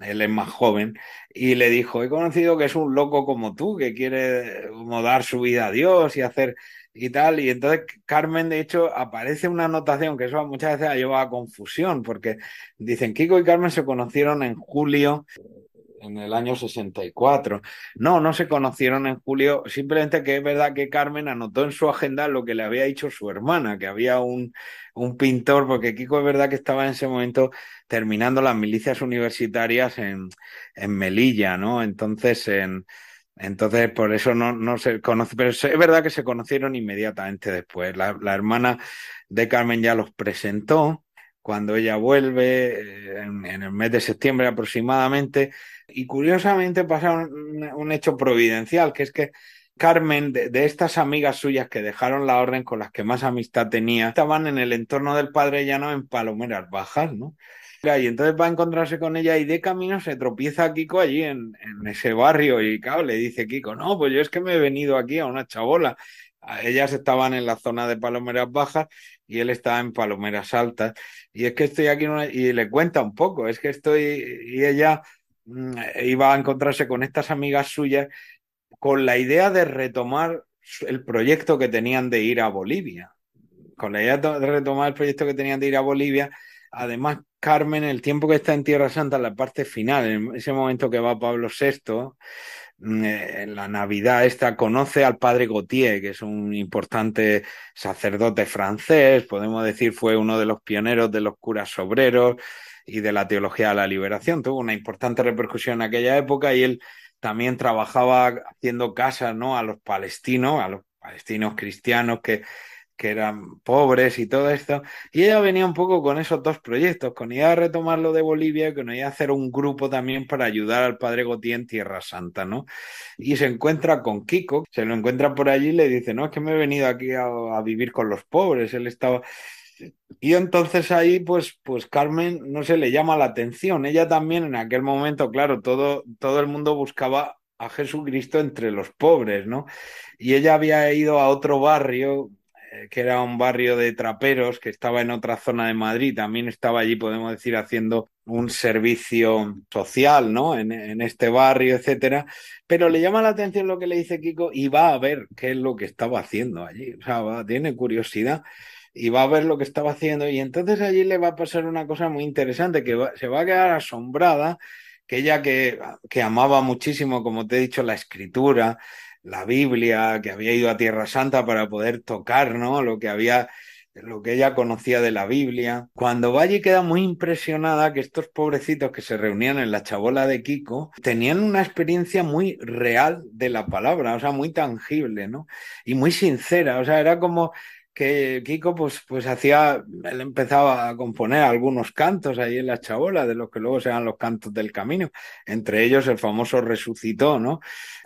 Él es más joven. Y le dijo, he conocido que es un loco como tú, que quiere como dar su vida a Dios y hacer y tal. Y entonces Carmen, de hecho, aparece una anotación que eso muchas veces ha llevado a confusión, porque dicen, Kiko y Carmen se conocieron en julio en el año 64. No, no se conocieron en julio, simplemente que es verdad que Carmen anotó en su agenda lo que le había dicho su hermana, que había un, un pintor, porque Kiko es verdad que estaba en ese momento terminando las milicias universitarias en, en Melilla, ¿no? Entonces, en, entonces, por eso no, no se conoce, pero es verdad que se conocieron inmediatamente después. La, la hermana de Carmen ya los presentó cuando ella vuelve, eh, en, el mes de septiembre aproximadamente, y curiosamente pasa un, hecho providencial, que es que Carmen, de, estas amigas suyas que dejaron la orden con las que más amistad tenía, estaban en el entorno del padre llano en Palomeras Bajas, ¿no? Y entonces va a encontrarse con ella y de camino se tropieza a Kiko allí en, en ese barrio y claro, le dice Kiko, no, pues yo es que me he venido aquí a una chabola. Ellas estaban en la zona de Palomeras Bajas y él estaba en Palomeras Altas. Y es que estoy aquí y le cuenta un poco, es que estoy y ella Mm, iba a encontrarse con estas amigas suyas con la idea de retomar el proyecto que tenían de ir a Bolivia. Con la idea de retomar el proyecto que tenían de ir a Bolivia. Además, Carmen, el tiempo que está en Tierra Santa, la parte final, en ese momento que va Pablo VI, en la Navidad esta, conoce al padre Gautier, que es un importante sacerdote francés, podemos decir fue uno de los pioneros de los curas obreros, y de la teología de la liberación. Tuvo una importante repercusión en aquella época y él también trabajaba haciendo casas ¿no? a los palestinos, a los palestinos cristianos que, que eran pobres y todo esto. Y ella venía un poco con esos dos proyectos, con idea de retomarlo de Bolivia y con idea de hacer un grupo también para ayudar al padre Gautier en Tierra Santa, ¿no? Y se encuentra con Kiko, se lo encuentra por allí y le dice, no, es que me he venido aquí a, a vivir con los pobres. Él estaba y entonces ahí, pues, pues Carmen, no se le llama la atención. Ella también en aquel momento, claro, todo, todo el mundo buscaba a Jesucristo entre los pobres, ¿no? Y ella había ido a otro barrio, que era un barrio de traperos, que estaba en otra zona de Madrid, también estaba allí, podemos decir, haciendo un servicio social, ¿no? En, este barrio, etcétera. Pero le llama la atención lo que le dice Kiko y va a ver qué es lo que estaba haciendo allí. O sea, tiene curiosidad y va a ver lo que estaba haciendo y entonces allí le va a pasar una cosa muy interesante, que se va a quedar asombrada, que ella que, que amaba muchísimo, como te he dicho, la escritura, la Biblia, que había ido a Tierra Santa para poder tocar, ¿no? Lo que había lo que ella conocía de la Biblia. Cuando va allí queda muy impresionada que estos pobrecitos que se reunían en la chabola de Kiko tenían una experiencia muy real de la palabra, o sea, muy tangible, ¿no? Y muy sincera, o sea, era como que Kiko pues, pues hacía, él empezaba a componer algunos cantos ahí en la chabola, de los que luego se los cantos del camino, entre ellos el famoso resucitó, ¿no?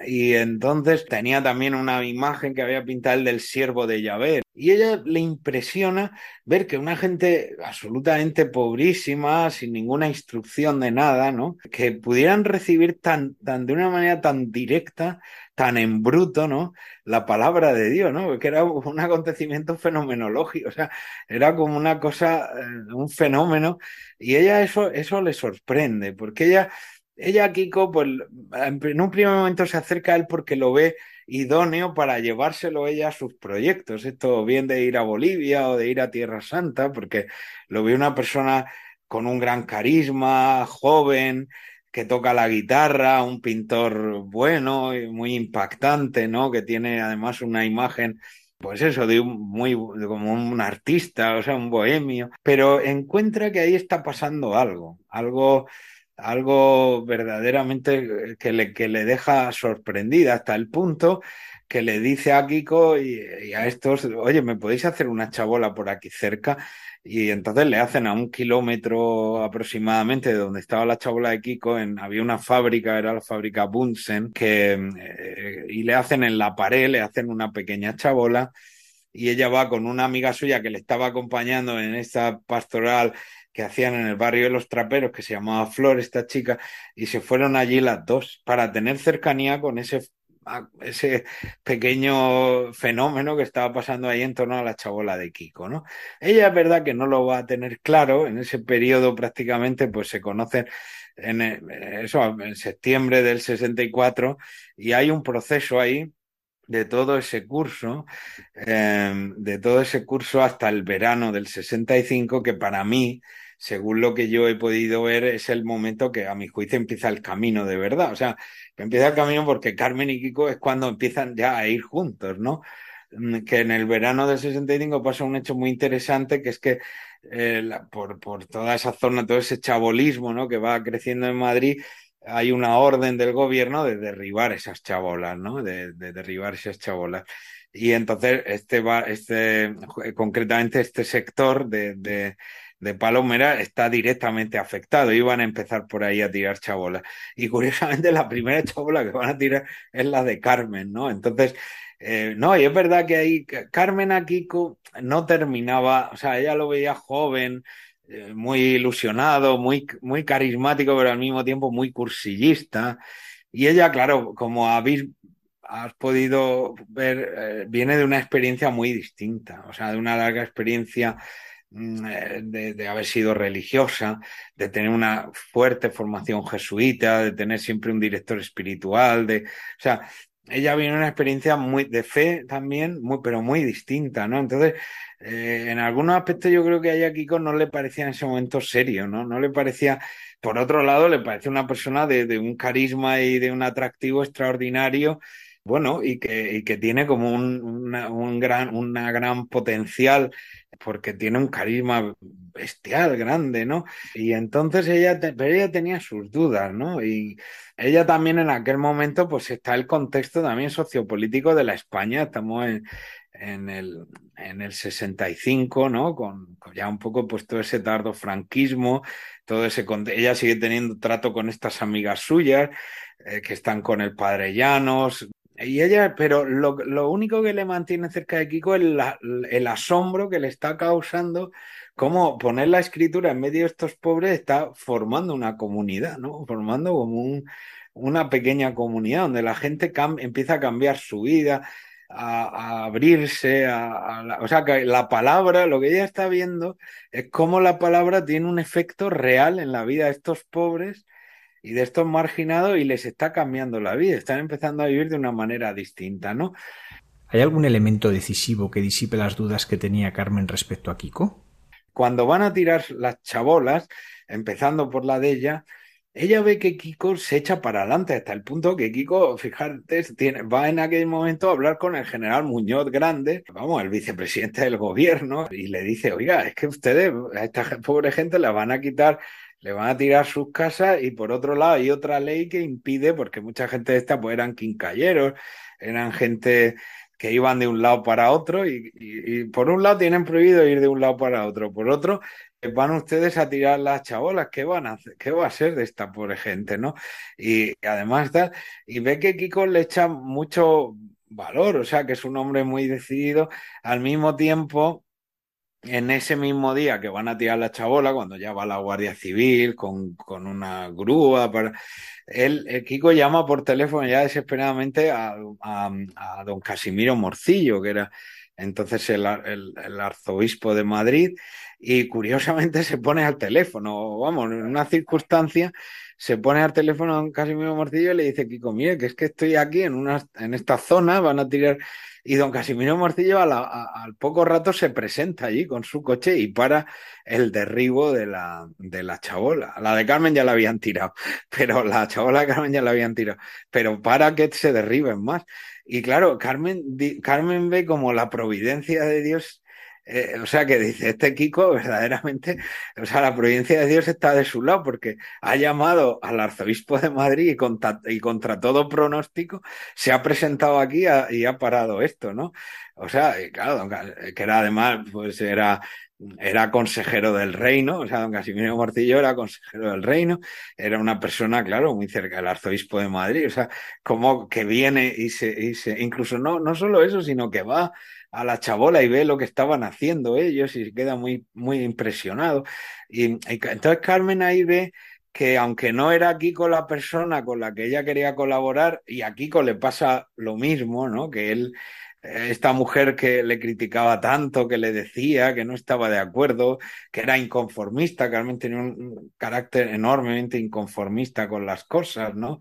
Y entonces tenía también una imagen que había pintado el del siervo de Yahvé, Y ella le impresiona ver que una gente absolutamente pobrísima, sin ninguna instrucción de nada, ¿no? Que pudieran recibir tan, tan de una manera tan directa, tan en bruto, ¿no? La palabra de Dios, ¿no? Que era un acontecimiento fenomenológico, o sea, era como una cosa, eh, un fenómeno. Y ella eso, eso le sorprende, porque ella, ella, Kiko, pues en un primer momento se acerca a él porque lo ve idóneo para llevárselo ella a sus proyectos. Esto bien de ir a Bolivia o de ir a Tierra Santa, porque lo ve una persona con un gran carisma, joven, que toca la guitarra, un pintor bueno muy impactante, ¿no? Que tiene además una imagen pues eso, de un muy como un artista, o sea, un bohemio, pero encuentra que ahí está pasando algo, algo algo verdaderamente que le, que le deja sorprendida hasta el punto que le dice a Kiko y, a estos, oye, ¿me podéis hacer una chabola por aquí cerca? Y entonces le hacen a un kilómetro aproximadamente de donde estaba la chabola de Kiko, en, había una fábrica, era la fábrica Bunsen, que, eh, y le hacen en la pared, le hacen una pequeña chabola y ella va con una amiga suya que le estaba acompañando en esta pastoral que hacían en el barrio de los traperos, que se llamaba Flor, esta chica, y se fueron allí las dos para tener cercanía con ese, ese pequeño fenómeno que estaba pasando ahí en torno a la chabola de Kiko, ¿no? Ella es verdad que no lo va a tener claro, en ese periodo prácticamente pues se conocen en eso, en septiembre del 64, y hay un proceso ahí de todo ese curso, eh, de todo ese curso hasta el verano del 65, que para mí según lo que yo he podido ver, es el momento que a mi juicio empieza el camino de verdad. O sea, empieza el camino porque Carmen y Kiko es cuando empiezan ya a ir juntos, ¿no? Mm, que en el verano del 65 pasa un hecho muy interesante, que es que eh, por, por toda esa zona, todo ese chabolismo ¿no? que va creciendo en Madrid, hay una orden del gobierno de derribar esas chabolas, ¿no? De, de derribar esas chabolas. Y entonces, este va, este, concretamente este sector de de Palomera está directamente afectado. Iban a empezar por ahí a tirar chabolas. Y curiosamente la primera chabola que van a tirar es la de Carmen, ¿no? Entonces, eh, no, y es verdad que ahí Carmen Akiko no terminaba, o sea, ella lo veía joven, eh, muy ilusionado, muy, muy carismático, pero al mismo tiempo muy cursillista. Y ella, claro, como habéis has podido ver, eh, viene de una experiencia muy distinta, o sea, de una larga experiencia Mm, eh, de, haber sido religiosa, de tener una fuerte formación jesuita, de tener siempre un director espiritual, de, o sea, ella viene una experiencia muy de fe también, muy, pero muy distinta, ¿no? Entonces, eh, en algunos aspectos yo creo que a ella Kiko no le parecía en ese momento serio, ¿no? No le parecía, por otro lado, le parece una persona de, un carisma y de un atractivo extraordinario bueno, y que, y que tiene como un, un gran, una gran potencial porque tiene un carisma bestial, grande, ¿no? Y entonces ella, pero ella tenía sus dudas, ¿no? Y ella también en aquel momento, pues está el contexto también sociopolítico de la España, estamos en, en el, en el 65, ¿no? Con, ya un poco pues todo ese tardo franquismo, todo ese... Ella sigue teniendo trato con estas amigas suyas, eh, que están con el padre Llanos, y ella, pero lo, único que le mantiene cerca de Kiko es el asombro que le está causando cómo poner la escritura en medio de estos pobres está formando una comunidad, ¿no? Formando como un, una pequeña comunidad donde la gente empieza a cambiar su vida, a, abrirse, a, o sea, que la palabra, lo que ella está viendo es cómo la palabra tiene un efecto real en la vida de estos pobres y de estos marginados y les está cambiando la vida, están empezando a vivir de una manera distinta, ¿no? ¿Hay algún elemento decisivo que disipe las dudas que tenía Carmen respecto a Kiko? Cuando van a tirar las chabolas, empezando por la de ella, ella ve que Kiko se echa para adelante hasta el punto que Kiko, fíjate, tiene, va en aquel momento a hablar con el general Muñoz Grande, vamos, el vicepresidente del gobierno, y le dice, oiga, es que ustedes, a esta pobre gente la van a quitar le van a tirar sus casas y por otro lado hay otra ley que impide, porque mucha gente de esta pues eran quincalleros, eran gente que iban de un lado para otro y, por un lado tienen prohibido ir de un lado para otro, por otro eh, van ustedes a tirar las chabolas, ¿qué van a? ¿Qué va a ser de esta pobre gente, no? Y, además y ve que Kiko le echa mucho valor, o sea, que es un hombre muy decidido. Al mismo tiempo, en ese mismo día que van a tirar la chabola, cuando ya va la Guardia Civil con, con una grúa para... Él, el Kiko llama por teléfono ya desesperadamente a, a, don Casimiro Morcillo, que era entonces el, el, el, arzobispo de Madrid, y curiosamente se pone al teléfono, vamos, en una circunstancia, se pone al teléfono a don Casimiro Morcillo y le dice, Kiko, mire, que es que estoy aquí en, una, en esta zona, van a tirar y don Casimiro Morcillo al poco rato se presenta allí con su coche y para el derribo de la, de la chabola. La de Carmen ya la habían tirado, pero la chabola de Carmen ya la habían tirado, pero para que se derriben más. Y claro, Carmen, Carmen ve como la providencia de Dios eh, o sea que dice, este Kiko verdaderamente, o sea, la providencia de Dios está de su lado porque ha llamado al arzobispo de Madrid y contra, y contra todo pronóstico se ha presentado aquí y ha parado esto, ¿no? O sea, claro, que era además, pues era era consejero del reino, o sea, don Casimiro Morcillo era consejero del reino, era una persona, claro, muy cerca del arzobispo de Madrid, o sea, como que viene y se, y se incluso no, no solo eso, sino que va a la chabola y ve lo que estaban haciendo ellos y queda muy, muy impresionado. Y, entonces Carmen ahí ve que aunque no era Kiko la persona con la que ella quería colaborar, y a Kiko le pasa lo mismo, ¿no? Que él, eh, esta mujer que le criticaba tanto, que le decía que no estaba de acuerdo, que era inconformista, Carmen tenía un carácter enormemente inconformista con las cosas, ¿no?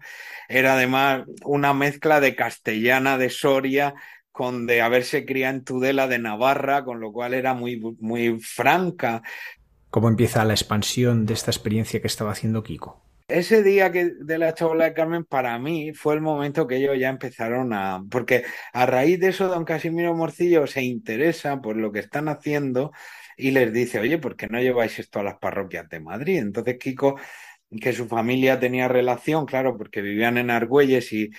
Era además una mezcla de castellana de Soria con de haberse criado en Tudela de Navarra, con lo cual era muy, muy franca. ¿Cómo empieza la expansión de esta experiencia que estaba haciendo Kiko? Ese día que de la chabola de Carmen, para mí fue el momento que ellos ya empezaron a. Porque a raíz de eso, don Casimiro Morcillo se interesa por lo que están haciendo y les dice, oye, ¿por qué no lleváis esto a las parroquias de Madrid? Entonces Kiko, que su familia tenía relación, claro, porque vivían en Argüelles y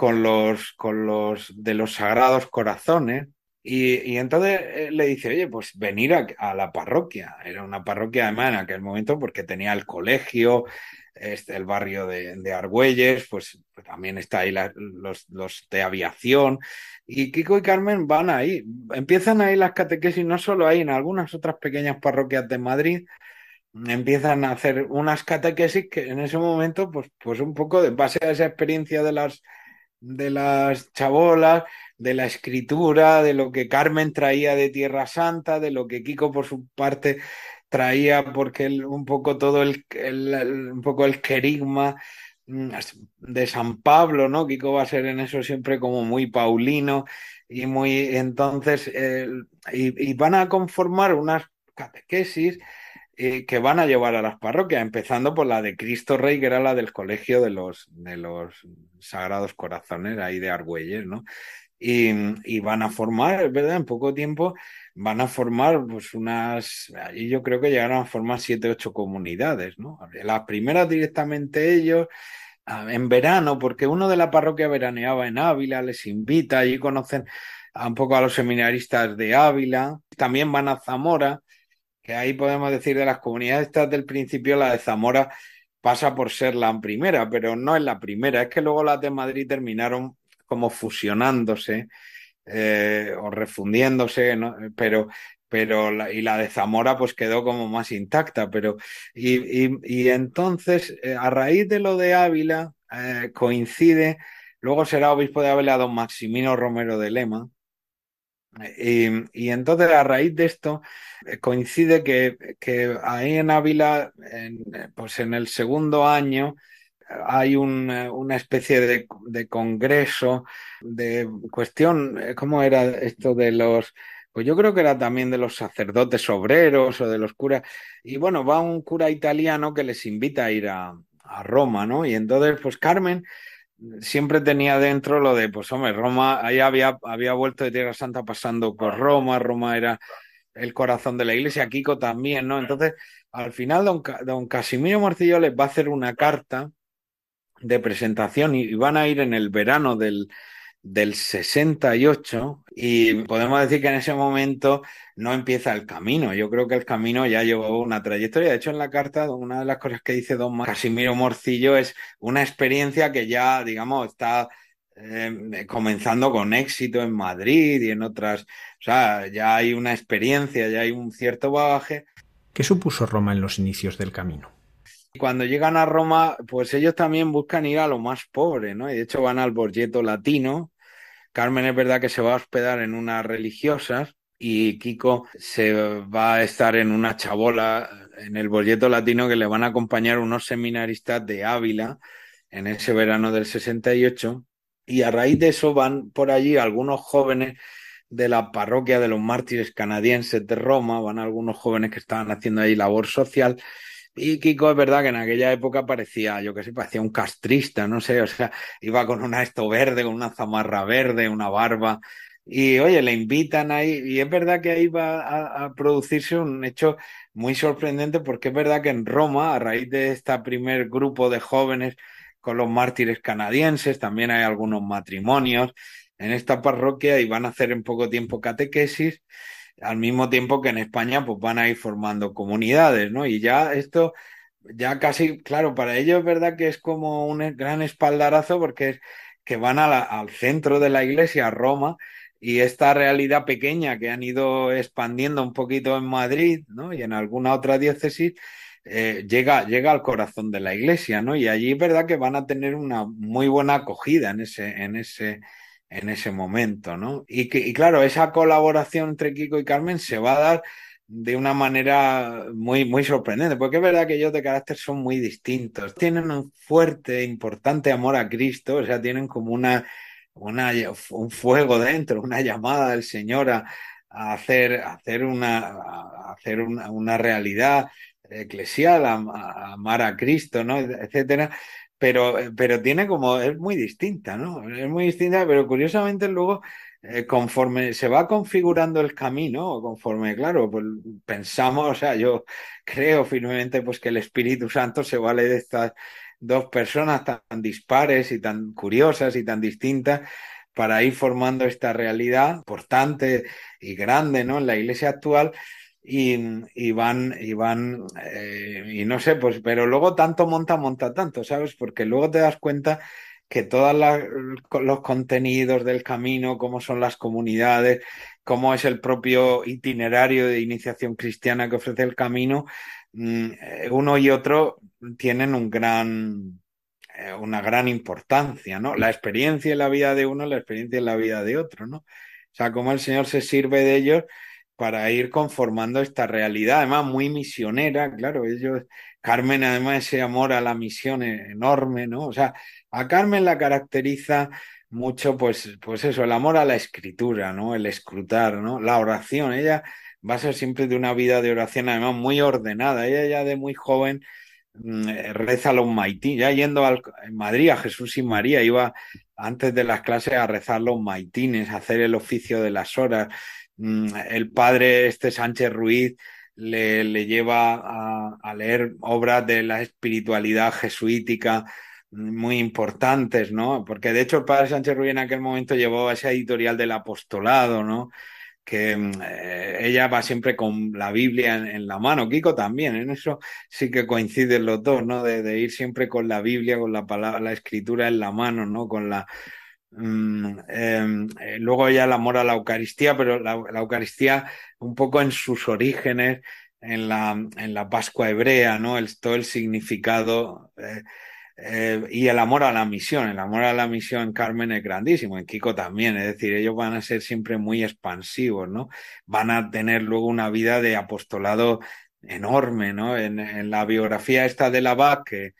con los, con los de los Sagrados Corazones. Y, y entonces eh, le dice, oye, pues venir a, la parroquia. Era una parroquia además en aquel momento porque tenía el colegio, este, el barrio de, de Argüelles, pues, pues, también está ahí los, los de aviación. Y Kiko y Carmen van ahí, empiezan ahí las catequesis, no solo ahí, en algunas otras pequeñas parroquias de Madrid, empiezan a hacer unas catequesis que en ese momento, pues, pues un poco de base a esa experiencia de las de las chabolas, de la escritura, de lo que Carmen traía de Tierra Santa, de lo que Kiko por su parte traía, porque un poco todo el, un poco el querigma mm, de San Pablo, ¿no? Kiko va a ser en eso siempre como muy paulino y muy entonces y, y, van a conformar unas catequesis eh, que van a llevar a las parroquias, empezando por la de Cristo Rey, que era la del colegio de los, de los Sagrados Corazones, ahí de Argüelles, ¿no? Y, van a formar, ¿verdad? En poco tiempo van a formar pues unas, allí yo creo que llegaron a formar siete, ocho comunidades, ¿no? La primera directamente ellos, en verano, porque uno de la parroquia veraneaba en Ávila, les invita, allí conocen un poco a los seminaristas de Ávila, también van a Zamora, ahí podemos decir de las comunidades estas del principio, la de Zamora pasa por ser la primera, pero no es la primera, es que luego las de Madrid terminaron como fusionándose eh, o refundiéndose, pero, pero la, y la de Zamora pues quedó como más intacta, pero y, y, y entonces eh, a raíz de lo de Ávila eh, coincide, luego será obispo de Ávila don Maximino Romero de Lema, y, entonces a raíz de esto eh, coincide que, que ahí en Ávila, en, pues en el segundo año, hay un, eh, una especie de, congreso de cuestión, eh, ¿cómo era esto de los... Pues yo creo que era también de los sacerdotes obreros o de los curas. Y bueno, va un cura italiano que les invita a ir a, a Roma, ¿no? Y entonces, pues Carmen siempre tenía dentro lo de, pues hombre, Roma, ahí había, había vuelto de Tierra Santa pasando por Roma, Roma era el corazón de la iglesia, Kiko también, ¿no? Entonces, al final, don, don Casimiro Morcillo les va a hacer una carta de presentación y van a ir en el verano del, del 68 y podemos decir que en ese momento no empieza el camino. Yo creo que el camino ya llevó una trayectoria. De hecho, en la carta, una de las cosas que dice don Casimiro Morcillo es una experiencia que ya, digamos, está eh, comenzando con éxito en Madrid y en otras, o sea, ya hay una experiencia, ya hay un cierto bagaje. ¿Qué supuso Roma en los inicios del camino? Cuando llegan a Roma, pues ellos también buscan ir a lo más pobre, ¿no? Y de hecho van al Borgeto Latino. Carmen es verdad que se va a hospedar en unas religiosas y Kiko se va a estar en una chabola en el Borgeto Latino que le van a acompañar unos seminaristas de Ávila en ese verano del 68 y a raíz de eso van por allí algunos jóvenes de la parroquia de los mártires canadienses de Roma, van algunos jóvenes que estaban haciendo ahí labor social. Y Kiko es verdad que en aquella época parecía, yo qué sé, parecía un castrista, no sé, o sea, iba con una esto verde, con una zamarra verde, una barba. Y oye, le invitan ahí, y es verdad que ahí va a, a producirse un hecho muy sorprendente, porque es verdad que en Roma, a raíz de este primer grupo de jóvenes con los mártires canadienses, también hay algunos matrimonios en esta parroquia y van a hacer en poco tiempo catequesis, al mismo tiempo que en España pues van a ir formando comunidades, ¿no? Y ya esto, ya casi, claro, para ellos es verdad que es como un gran espaldarazo porque es que van al centro de la iglesia, a Roma, y esta realidad pequeña que han ido expandiendo un poquito en Madrid, ¿no? Y en alguna otra diócesis, eh, llega, llega al corazón de la iglesia, ¿no? Y allí es verdad que van a tener una muy buena acogida en ese, en ese, en ese momento, ¿no? Y, que, y claro, esa colaboración entre Kiko y Carmen se va a dar de una manera muy, muy sorprendente, porque es verdad que ellos de carácter son muy distintos. Tienen un fuerte, importante amor a Cristo, o sea, tienen como una, un fuego dentro, una llamada del Señor a, hacer, hacer, una, hacer una, una realidad eclesial, a, amar a Cristo, ¿no? etcétera, pero, pero tiene como, es muy distinta, ¿no? Es muy distinta, pero curiosamente luego, eh, conforme se va configurando el camino, conforme, claro, pues pensamos, o sea, yo creo firmemente pues que el Espíritu Santo se vale de estas dos personas tan dispares y tan curiosas y tan distintas para ir formando esta realidad importante y grande, ¿no? En la iglesia actual, y, van, y van, eh, y no sé, pues, pero luego tanto monta, monta tanto, ¿sabes? Porque luego te das cuenta que todos los contenidos del camino, cómo son las comunidades, cómo es el propio itinerario de iniciación cristiana que ofrece el camino, mm, eh, uno y otro tienen un gran, eh, una gran importancia, ¿no? La experiencia en la vida de uno, la experiencia en la vida de otro, ¿no? O sea, cómo el Señor se sirve de ellos para ir conformando esta realidad, además muy misionera, claro, ellos, Carmen además ese amor a la misión enorme, ¿no? O sea, a Carmen la caracteriza mucho, pues, pues eso, el amor a la escritura, ¿no? El escrutar, ¿no? La oración, ella va a ser siempre de una vida de oración, además muy ordenada, ella ya de muy joven mm, reza los maitines, ya yendo al, en Madrid a Jesús y María, iba antes de las clases a rezar los maitines, a hacer el oficio de las horas, el padre este Sánchez Ruiz le, le lleva a, leer obras de la espiritualidad jesuítica muy importantes, ¿no? Porque de hecho el padre Sánchez Ruiz en aquel momento llevó esa editorial del apostolado, ¿no? que eh, ella va siempre con la Biblia en, en, la mano. Kiko también, en eso sí que coinciden los dos, ¿no? De, de, ir siempre con la Biblia, con la palabra, la escritura en la mano, ¿no? Con la, Mm, em, eh, luego ya el amor a la Eucaristía, pero la, Eucaristía un poco en sus orígenes, en la, en la Pascua hebrea, ¿no? Todo el significado eh, eh, y el amor a la misión. El amor a la misión en Carmen es grandísimo, en Kiko también, es decir, ellos van a ser siempre muy expansivos, ¿no? Van a tener luego una vida de apostolado enorme, ¿no? En, la biografía esta de la BAC, que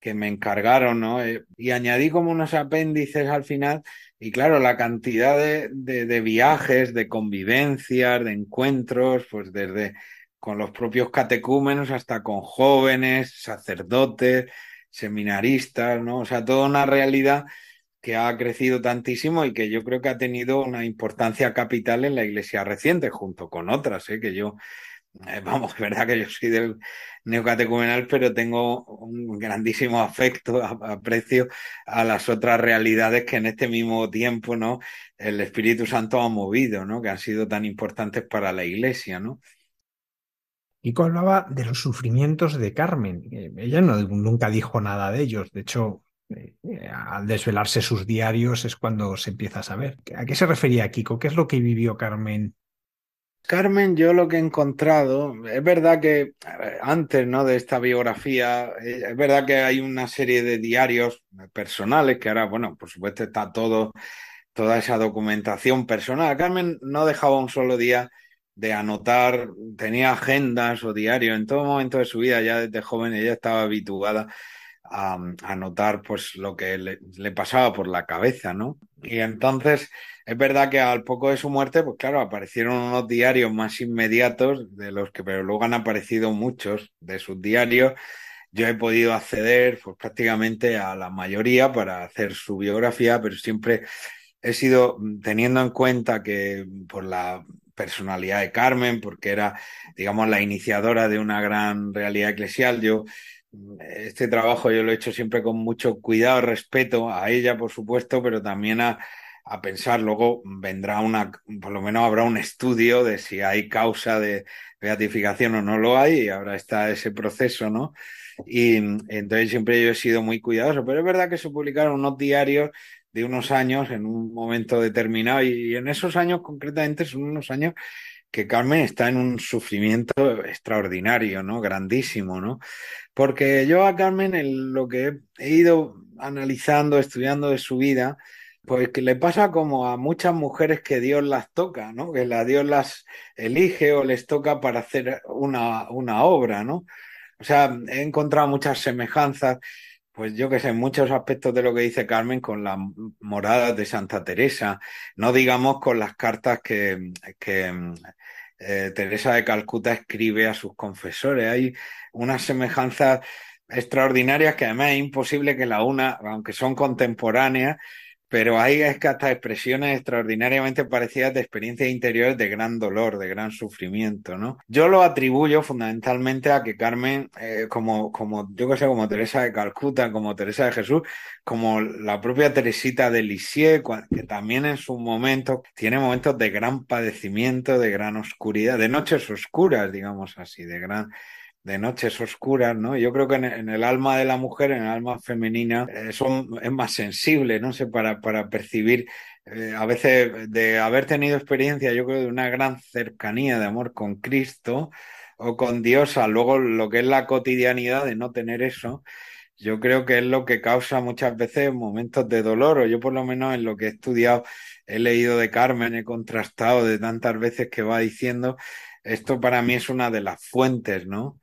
que me encargaron, ¿no? Eh, y añadí como unos apéndices al final, y claro, la cantidad de, de, de, viajes, de convivencias, de encuentros, pues desde con los propios catecúmenos hasta con jóvenes, sacerdotes, seminaristas, ¿no? O sea, toda una realidad que ha crecido tantísimo y que yo creo que ha tenido una importancia capital en la iglesia reciente, junto con otras, ¿eh? que yo vamos, es verdad que yo soy del neocatecumenal, pero tengo un grandísimo afecto, aprecio a las otras realidades que en este mismo tiempo, ¿no? El Espíritu Santo ha movido, ¿no? Que han sido tan importantes para la Iglesia, ¿no? Kiko hablaba de los sufrimientos de Carmen. Ella no, nunca dijo nada de ellos. De hecho, al desvelarse sus diarios es cuando se empieza a saber. ¿A qué se refería Kiko? ¿Qué es lo que vivió Carmen Carmen, yo lo que he encontrado, es verdad que antes ¿no? de esta biografía, eh, es verdad que hay una serie de diarios personales que ahora, bueno, por supuesto está todo, toda esa documentación personal. Carmen no dejaba un solo día de anotar, tenía agendas o diarios en todo momento de su vida, ya desde joven ella estaba habituada a, anotar pues lo que le, le pasaba por la cabeza, ¿no? Y entonces es verdad que al poco de su muerte, pues claro, aparecieron unos diarios más inmediatos de los que, pero luego han aparecido muchos de sus diarios. Yo he podido acceder pues, prácticamente a la mayoría para hacer su biografía, pero siempre he sido teniendo en cuenta que por la personalidad de Carmen, porque era, digamos, la iniciadora de una gran realidad eclesial, yo este trabajo yo lo he hecho siempre con mucho cuidado, respeto a ella, por supuesto, pero también a, a pensar. Luego vendrá una, por lo menos habrá un estudio de si hay causa de beatificación o no lo hay, y ahora está ese proceso, ¿no? Y entonces siempre yo he sido muy cuidadoso, pero es verdad que se publicaron unos diarios de unos años en un momento determinado, y, en esos años concretamente son unos años que Carmen está en un sufrimiento extraordinario, ¿no? Grandísimo, ¿no? Porque yo a Carmen en lo que he ido analizando, estudiando de su vida, pues que le pasa como a muchas mujeres que Dios las toca, ¿no? Que la Dios las elige o les toca para hacer una, una obra, ¿no? O sea, he encontrado muchas semejanzas, pues yo que sé, muchos aspectos de lo que dice Carmen con las moradas de Santa Teresa, no digamos con las cartas que, que eh, Teresa de Calcuta escribe a sus confesores. Hay unas semejanzas extraordinarias que además es imposible que la una, aunque son contemporáneas, pero hay hasta expresiones extraordinariamente parecidas de experiencias interiores de gran dolor, de gran sufrimiento, ¿no? Yo lo atribuyo fundamentalmente a que Carmen, eh, como, como, yo que sé, como Teresa de Calcuta, como Teresa de Jesús, como la propia Teresita de Lisieux, que también en su momento tiene momentos de gran padecimiento, de gran oscuridad, de noches oscuras, digamos así, de gran de noches oscuras, ¿no? Yo creo que en, el alma de la mujer, en el alma femenina, eh, es más sensible, no sé, para, para percibir, eh, a veces de haber tenido experiencia, yo creo, de una gran cercanía de amor con Cristo o con Dios, a luego lo que es la cotidianidad de no tener eso, yo creo que es lo que causa muchas veces momentos de dolor, o yo por lo menos en lo que he estudiado, he leído de Carmen, he contrastado de tantas veces que va diciendo, esto para mí es una de las fuentes, ¿no?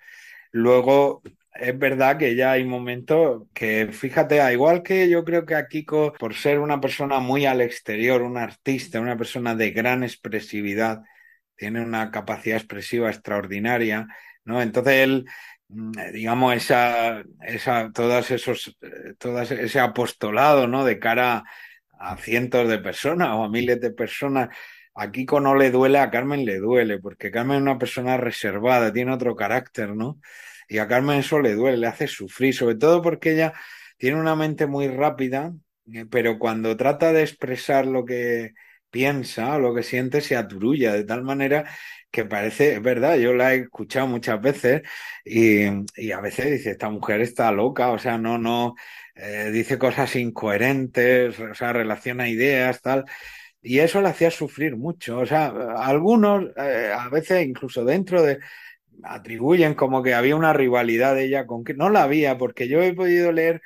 Luego, es verdad que ya hay momentos que, fíjate, igual que yo creo que a Kiko, por ser una persona muy al exterior, un artista, una persona de gran expresividad, tiene una capacidad expresiva extraordinaria, ¿no? Entonces él, mm, digamos, esa, esa, todos esos, todas ese apostolado, ¿no? De cara a cientos de personas o a miles de personas, a Kiko no le duele, a Carmen le duele, porque Carmen es una persona reservada, tiene otro carácter, ¿no? Y a Carmen eso le duele, le hace sufrir, sobre todo porque ella tiene una mente muy rápida, eh, pero cuando trata de expresar lo que piensa lo que siente, se aturulla de tal manera que parece, es verdad, yo la he escuchado muchas veces y, a veces dice, esta mujer está loca, o sea, no, no, eh, dice cosas incoherentes, o sea, relaciona ideas, tal y eso le hacía sufrir mucho. O sea, algunos, eh, a veces incluso dentro de, atribuyen como que había una rivalidad de ella con que no la había, porque yo he podido leer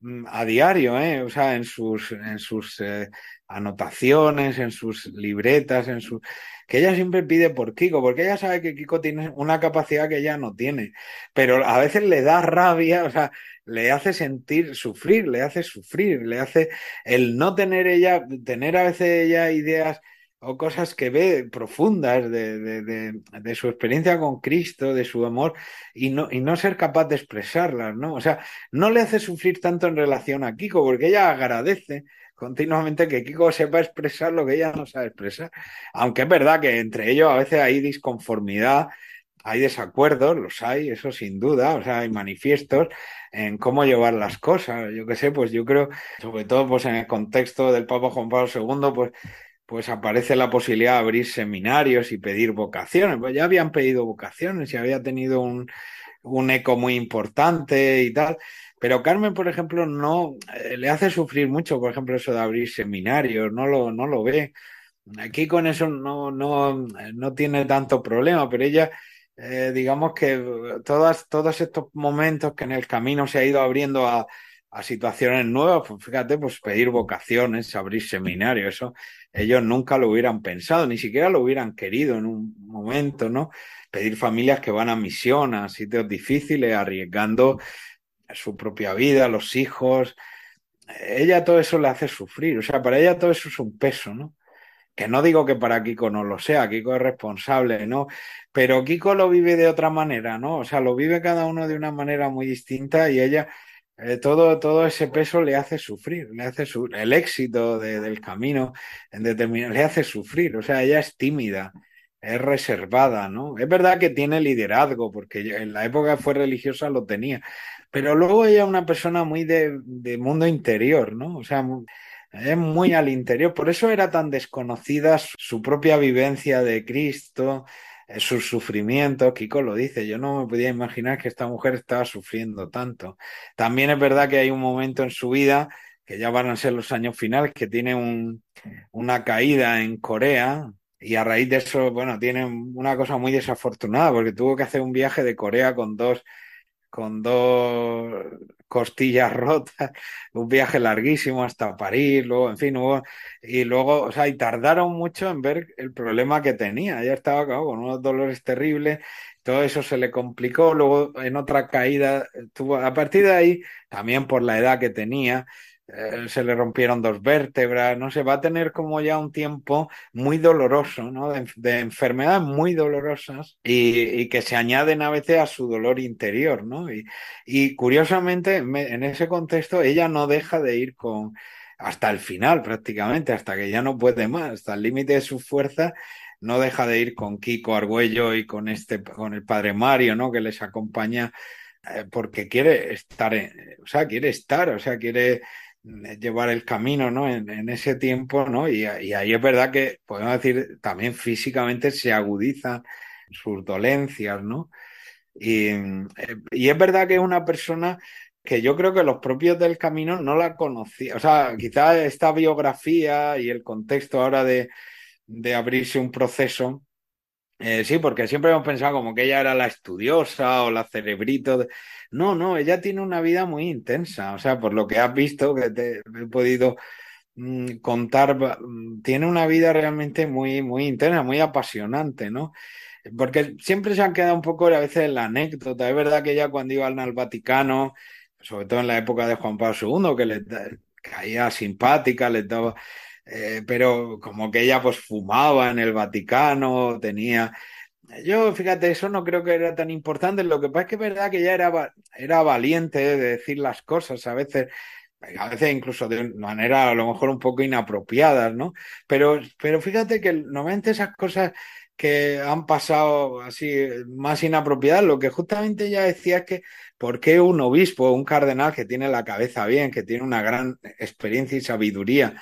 mm, a diario, ¿eh? o sea, en sus, en sus eh, anotaciones, en sus libretas, en su que ella siempre pide por Kiko, porque ella sabe que Kiko tiene una capacidad que ella no tiene, pero a veces le da rabia, o sea, le hace sentir sufrir, le hace sufrir, le hace el no tener ella, tener a veces ella ideas o cosas que ve profundas de, de, de, su experiencia con Cristo, de su amor, y no, y no ser capaz de expresarlas, ¿no? O sea, no le hace sufrir tanto en relación a Kiko, porque ella agradece continuamente que Kiko sepa expresar lo que ella no sabe expresar. Aunque es verdad que entre ellos a veces hay disconformidad, hay desacuerdos, los hay, eso sin duda, o sea, hay manifiestos en cómo llevar las cosas. Yo qué sé, pues yo creo, sobre todo pues en el contexto del Papa Juan Pablo II, pues pues aparece la posibilidad de abrir seminarios y pedir vocaciones. Pues ya habían pedido vocaciones y había tenido un, un eco muy importante y tal. Pero Carmen, por ejemplo, no eh, le hace sufrir mucho, por ejemplo, eso de abrir seminarios, no lo, no lo ve. Aquí con eso no, no, no tiene tanto problema, pero ella, eh, digamos que todas, todos estos momentos que en el camino se ha ido abriendo a, a situaciones nuevas, pues fíjate, pues pedir vocaciones, abrir seminarios, eso ellos nunca lo hubieran pensado, ni siquiera lo hubieran querido en un momento, ¿no? Pedir familias que van a misión, a sitios difíciles, arriesgando su propia vida, los hijos. Ella todo eso le hace sufrir, o sea, para ella todo eso es un peso, ¿no? Que no digo que para Kiko no lo sea, Kiko es responsable, ¿no? Pero Kiko lo vive de otra manera, ¿no? O sea, lo vive cada uno de una manera muy distinta y ella eh, todo, todo ese peso le hace sufrir, le hace el éxito del camino en determinado, le hace sufrir, o sea, ella es tímida, es reservada, ¿no? Es verdad que tiene liderazgo, porque en la época que fue religiosa lo tenía, pero luego ella es una persona muy de, de mundo interior, ¿no? O sea, es muy al interior, por eso era tan desconocida su propia vivencia de Cristo, sus sufrimientos, Kiko lo dice, yo no me podía imaginar que esta mujer estaba sufriendo tanto. También es verdad que hay un momento en su vida, que ya van a ser los años finales, que tiene un, una caída en Corea y a raíz de eso, bueno, tiene una cosa muy desafortunada porque tuvo que hacer un viaje de Corea con dos con dos costillas rotas, un viaje larguísimo hasta París, luego, en fin, y luego, o sea, y tardaron mucho en ver el problema que tenía. Ella estaba con unos dolores terribles, todo eso se le complicó, luego en otra caída tuvo, a partir de ahí, también por la edad que tenía, eh, se le rompieron dos vértebras, no sé, va a tener como ya un tiempo muy doloroso, ¿no? De, enfermedades muy dolorosas y, que se añaden a veces a su dolor interior, ¿no? Y, curiosamente, en ese contexto, ella no deja de ir con hasta el final prácticamente, hasta que ya no puede más, hasta el límite de su fuerza, no deja de ir con Kiko Argüello y con este, con el padre Mario, ¿no? Que les acompaña eh, porque quiere estar, o sea, quiere estar, o sea, quiere llevar el camino, ¿no? En, ese tiempo, ¿no? Y, ahí es verdad que, podemos decir, también físicamente se agudizan sus dolencias, ¿no? Y, y es verdad que es una persona que yo creo que los propios del camino no la conocían. O sea, quizás esta biografía y el contexto ahora de abrirse un proceso eh, sí, porque siempre hemos pensado como que ella era la estudiosa o la cerebrito. No, no, ella tiene una vida muy intensa. O sea, por lo que has visto, que te he podido mm, contar, mm, tiene una vida realmente muy, muy intensa, muy apasionante, ¿no? Porque siempre se han quedado un poco a veces en la anécdota. Es verdad que ella cuando iba al Vaticano, sobre todo en la época de Juan Pablo II, que le caía simpática, le daba eh, pero como que ella pues fumaba en el Vaticano, tenía... Yo, fíjate, eso no creo que era tan importante. Lo que pasa es que es verdad que ella era, era valiente de decir las cosas, a veces, a veces incluso de manera a lo mejor un poco inapropiadas, ¿no? Pero, pero fíjate que normalmente esas cosas que han pasado así más inapropiadas, lo que justamente ella decía es que ¿por qué un obispo, un cardenal que tiene la cabeza bien, que tiene una gran experiencia y sabiduría,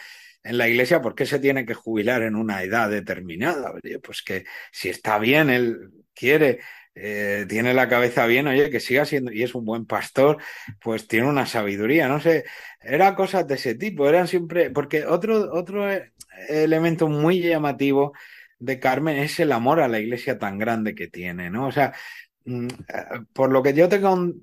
en la iglesia, ¿por qué se tiene que jubilar en una edad determinada? pues que si está bien, él quiere, eh, tiene la cabeza bien, oye, que siga siendo, y es un buen pastor, pues tiene una sabiduría, no sé, eran cosas de ese tipo, eran siempre, porque otro, otro elemento muy llamativo de Carmen es el amor a la iglesia tan grande que tiene, ¿no? O sea, mm, por lo que yo te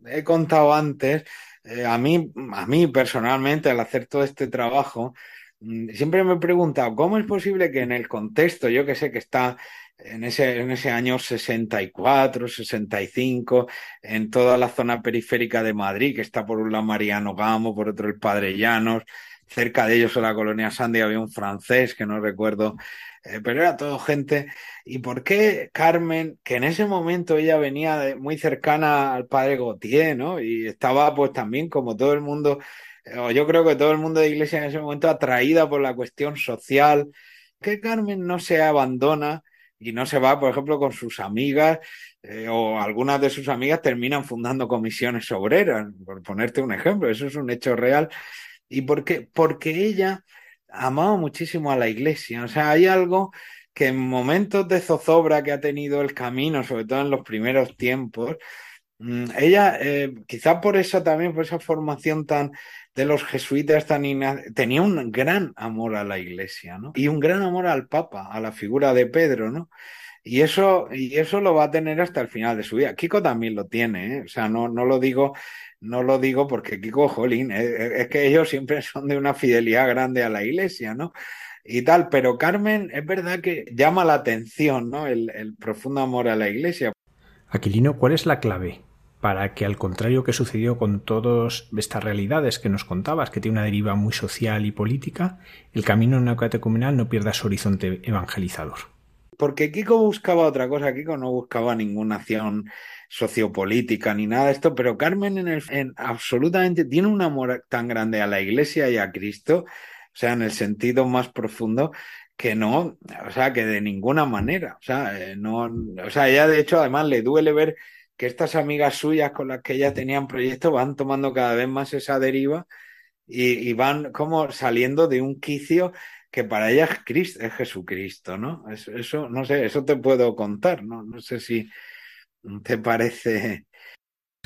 he contado antes, eh, a mí, a mí personalmente, al hacer todo este trabajo, siempre me he preguntado, ¿cómo es posible que en el contexto, yo que sé que está en ese, en ese año 64, 65, en toda la zona periférica de Madrid, que está por un lado Mariano Gamo, por otro el Padre Llanos, cerca de ellos en la colonia Sandy había un francés que no recuerdo, eh, pero era todo gente. ¿Y por qué Carmen, que en ese momento ella venía muy cercana al Padre Gautier, ¿no? Y estaba pues también como todo el mundo yo creo que todo el mundo de iglesia en ese momento atraída por la cuestión social, que Carmen no se abandona y no se va, por ejemplo, con sus amigas eh, o algunas de sus amigas terminan fundando comisiones obreras, por ponerte un ejemplo, eso es un hecho real. ¿Y por qué? Porque ella amaba muchísimo a la iglesia, o sea, hay algo que en momentos de zozobra que ha tenido el camino, sobre todo en los primeros tiempos, Mm, ella, eh, quizá por eso también, por esa formación tan de los jesuitas tan tenía un gran amor a la iglesia, ¿no? Y un gran amor al Papa, a la figura de Pedro, ¿no? Y eso, y eso lo va a tener hasta el final de su vida. Kiko también lo tiene, ¿eh? O sea, no, no lo digo, no lo digo porque Kiko, jolín, eh, es que ellos siempre son de una fidelidad grande a la iglesia, ¿no? y tal, pero Carmen es verdad que llama la atención, ¿no? El, profundo amor a la iglesia. Aquilino, ¿cuál es la clave para que al contrario que sucedió con todas estas realidades que nos contabas, que tiene una deriva muy social y política, el camino neocatecumenal no pierda su horizonte evangelizador? Porque Kiko buscaba otra cosa, Kiko no buscaba ninguna acción sociopolítica ni nada de esto, pero Carmen en el, en, absolutamente tiene un amor tan grande a la iglesia y a Cristo o sea, en el sentido más profundo, que no, o sea, que de ninguna manera, o sea, eh, no, o sea, ella de hecho además le duele ver que estas amigas suyas con las que ella tenían proyectos van tomando cada vez más esa deriva y, van como saliendo de un quicio que para ella es, Cristo, es Jesucristo, ¿no? Eso, eso, no sé, eso te puedo contar, ¿no? No sé si te parece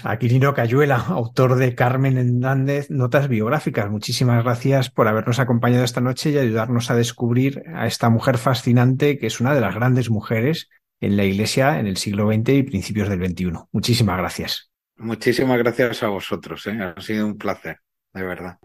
Aquilino Cayuela, autor de Carmen Hernández, Notas Biográficas. Muchísimas gracias por habernos acompañado esta noche y ayudarnos a descubrir a esta mujer fascinante que es una de las grandes mujeres en la Iglesia en el siglo XX y principios del XXI. Muchísimas gracias. Muchísimas gracias a vosotros. ¿eh? Ha sido un placer, de verdad.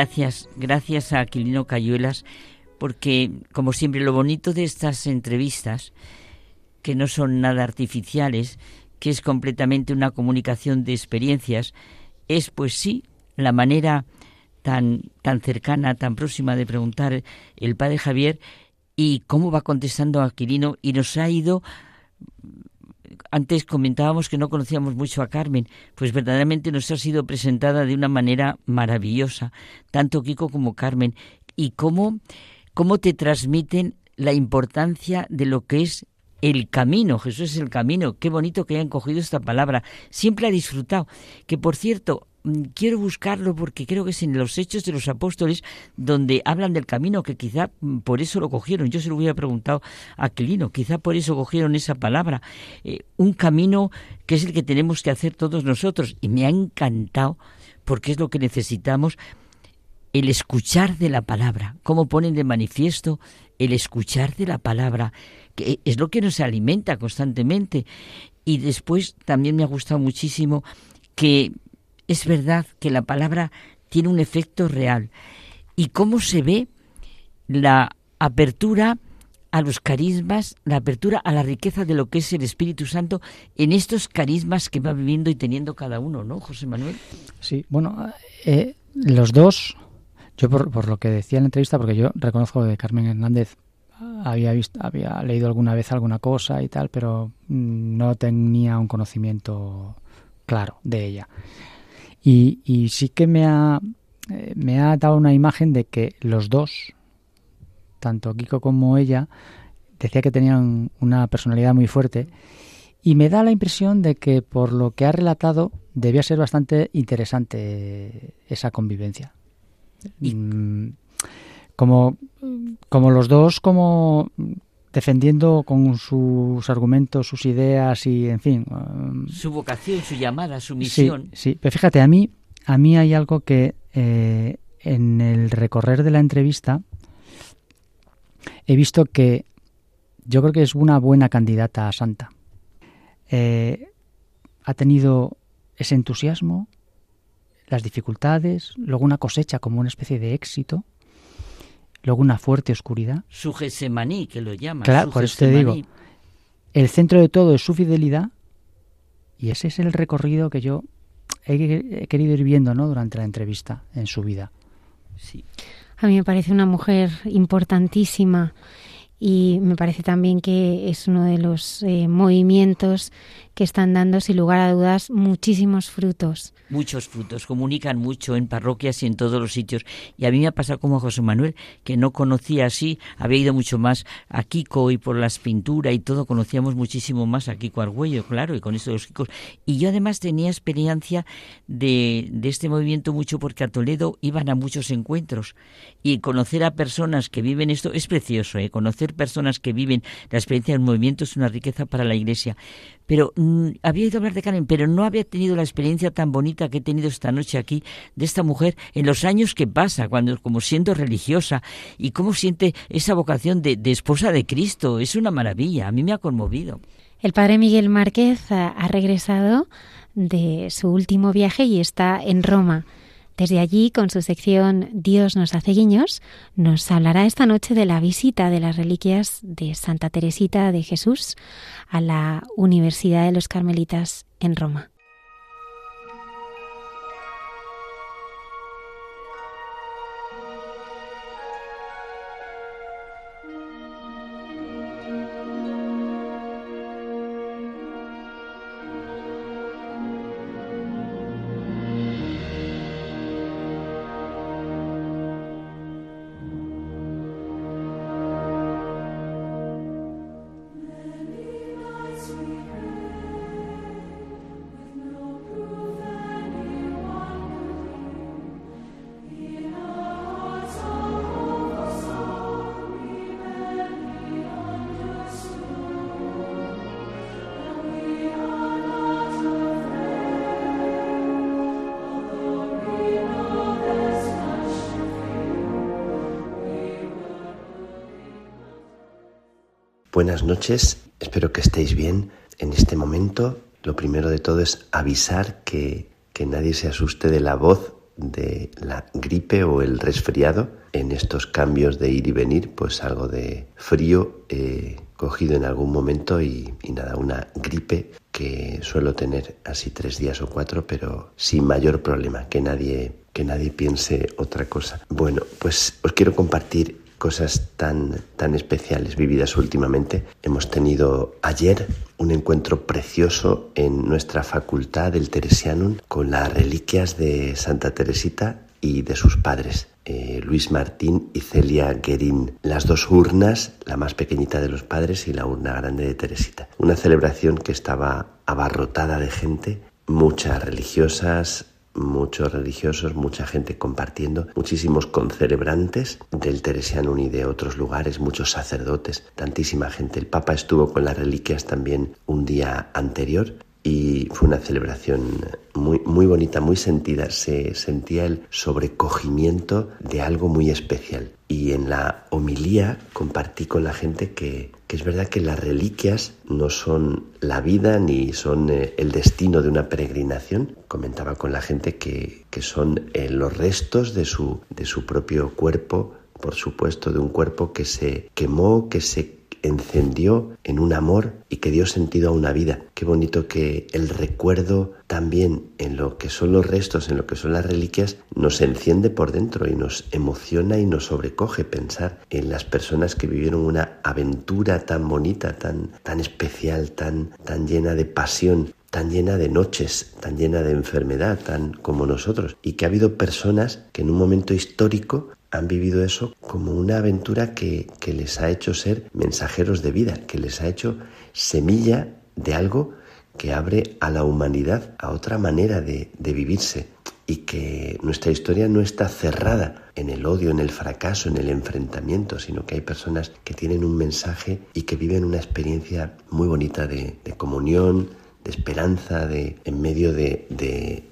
Gracias, gracias a Aquilino Cayuelas, porque como siempre lo bonito de estas entrevistas, que no son nada artificiales, que es completamente una comunicación de experiencias, es pues sí la manera tan, tan cercana, tan próxima de preguntar el padre Javier y cómo va contestando Aquilino y nos ha ido antes comentábamos que no conocíamos mucho a Carmen, pues verdaderamente nos ha sido presentada de una manera maravillosa, tanto Kiko como Carmen, y cómo, cómo te transmiten la importancia de lo que es el camino, Jesús es el camino, qué bonito que hayan cogido esta palabra, siempre ha disfrutado, que por cierto, quiero buscarlo porque creo que es en los Hechos de los Apóstoles donde hablan del camino, que quizá mm, por eso lo cogieron. Yo se lo hubiera preguntado a Aquilino, quizá por eso cogieron esa palabra. Eh, un camino que es el que tenemos que hacer todos nosotros. Y me ha encantado porque es lo que necesitamos, el escuchar de la palabra. Cómo ponen de manifiesto el escuchar de la palabra, que es lo que nos alimenta constantemente. Y después también me ha gustado muchísimo que es verdad que la palabra tiene un efecto real. ¿Y cómo se ve la apertura a los carismas, la apertura a la riqueza de lo que es el Espíritu Santo en estos carismas que va viviendo y teniendo cada uno, ¿no, José Manuel? Sí, bueno, eh, los dos, yo por, lo que decía en la entrevista, porque yo reconozco que Carmen Hernández había visto, había leído alguna vez alguna cosa y tal, pero mm, no tenía un conocimiento claro de ella. Y, sí que me ha, eh, me ha dado una imagen de que los dos, tanto Kiko como ella, decía que tenían una personalidad muy fuerte y me da la impresión de que por lo que ha relatado debía ser bastante interesante esa convivencia. Mm, como, como los dos, como defendiendo con sus argumentos, sus ideas y, en fin. Um, su vocación, su llamada, su misión. Sí, pero fíjate, a mí, a mí hay algo que eh, en el recorrer de la entrevista he visto que yo creo que es una buena candidata a santa. Eh, ha tenido ese entusiasmo, las dificultades, luego una cosecha como una especie de éxito, luego una fuerte oscuridad. Su Gesemaní, que lo llama. Claro, por eso te digo, el centro de todo es su fidelidad y ese es el recorrido que yo he, querido ir viendo ¿no? durante la entrevista en su vida. Sí. A mí me parece una mujer importantísima y me parece también que es uno de los eh, movimientos que están dando, sin lugar a dudas, muchísimos frutos. Muchos frutos, comunican mucho en parroquias y en todos los sitios. Y a mí me ha pasado como a José Manuel, que no conocía así, había ido mucho más a Kiko y por las pinturas y todo, conocíamos muchísimo más a Kiko Argüello, claro, y con esto de los Kikos. Y yo además tenía experiencia de, de este movimiento mucho porque a Toledo iban a muchos encuentros. Y conocer a personas que viven esto es precioso, ¿eh? conocer personas que viven la experiencia del movimiento es una riqueza para la Iglesia pero mm, había ido a hablar de Carmen, pero no había tenido la experiencia tan bonita que he tenido esta noche aquí de esta mujer en los años que pasa, cuando como siendo religiosa y cómo siente esa vocación de, de esposa de Cristo. Es una maravilla, a mí me ha conmovido. El padre Miguel Márquez ha regresado de su último viaje y está en Roma. Desde allí, con su sección Dios nos hace guiños, nos hablará esta noche de la visita de las reliquias de Santa Teresita de Jesús a la Universidad de los Carmelitas en Roma. Buenas noches, espero que estéis bien. En este momento, lo primero de todo es avisar que, que nadie se asuste de la voz de la gripe o el resfriado. En estos cambios de ir y venir, pues algo de frío he cogido en algún momento y, y, nada, una gripe que suelo tener así tres días o cuatro, pero sin mayor problema, que nadie, que nadie piense otra cosa. Bueno, pues os quiero compartir cosas tan, tan especiales vividas últimamente. Hemos tenido ayer un encuentro precioso en nuestra facultad del Teresianum con las reliquias de Santa Teresita y de sus padres, eh, Luis Martín y Celia Guerín, las dos urnas, la más pequeñita de los padres y la urna grande de Teresita. Una celebración que estaba abarrotada de gente, muchas religiosas, muchos religiosos, mucha gente compartiendo, muchísimos concelebrantes del Teresiano y de otros lugares, muchos sacerdotes, tantísima gente. El Papa estuvo con las reliquias también un día anterior y fue una celebración muy, muy bonita, muy sentida. Se sentía el sobrecogimiento de algo muy especial. Y en la homilía compartí con la gente que, que es verdad que las reliquias no son la vida ni son eh, el destino de una peregrinación. Comentaba con la gente que, que son eh, los restos de su, de su propio cuerpo, por supuesto, de un cuerpo que se quemó, que se encendió en un amor y que dio sentido a una vida. Qué bonito que el recuerdo también en lo que son los restos, en lo que son las reliquias, nos enciende por dentro y nos emociona y nos sobrecoge pensar en las personas que vivieron una aventura tan bonita, tan, tan especial, tan, tan llena de pasión tan llena de noches, tan llena de enfermedad, tan como nosotros, y que ha habido personas que en un momento histórico han vivido eso como una aventura que, que, les ha hecho ser mensajeros de vida, que les ha hecho semilla de algo que abre a la humanidad a otra manera de, de vivirse y que nuestra historia no está cerrada en el odio, en el fracaso, en el enfrentamiento, sino que hay personas que tienen un mensaje y que viven una experiencia muy bonita de, comunión, de esperanza, de, en medio de,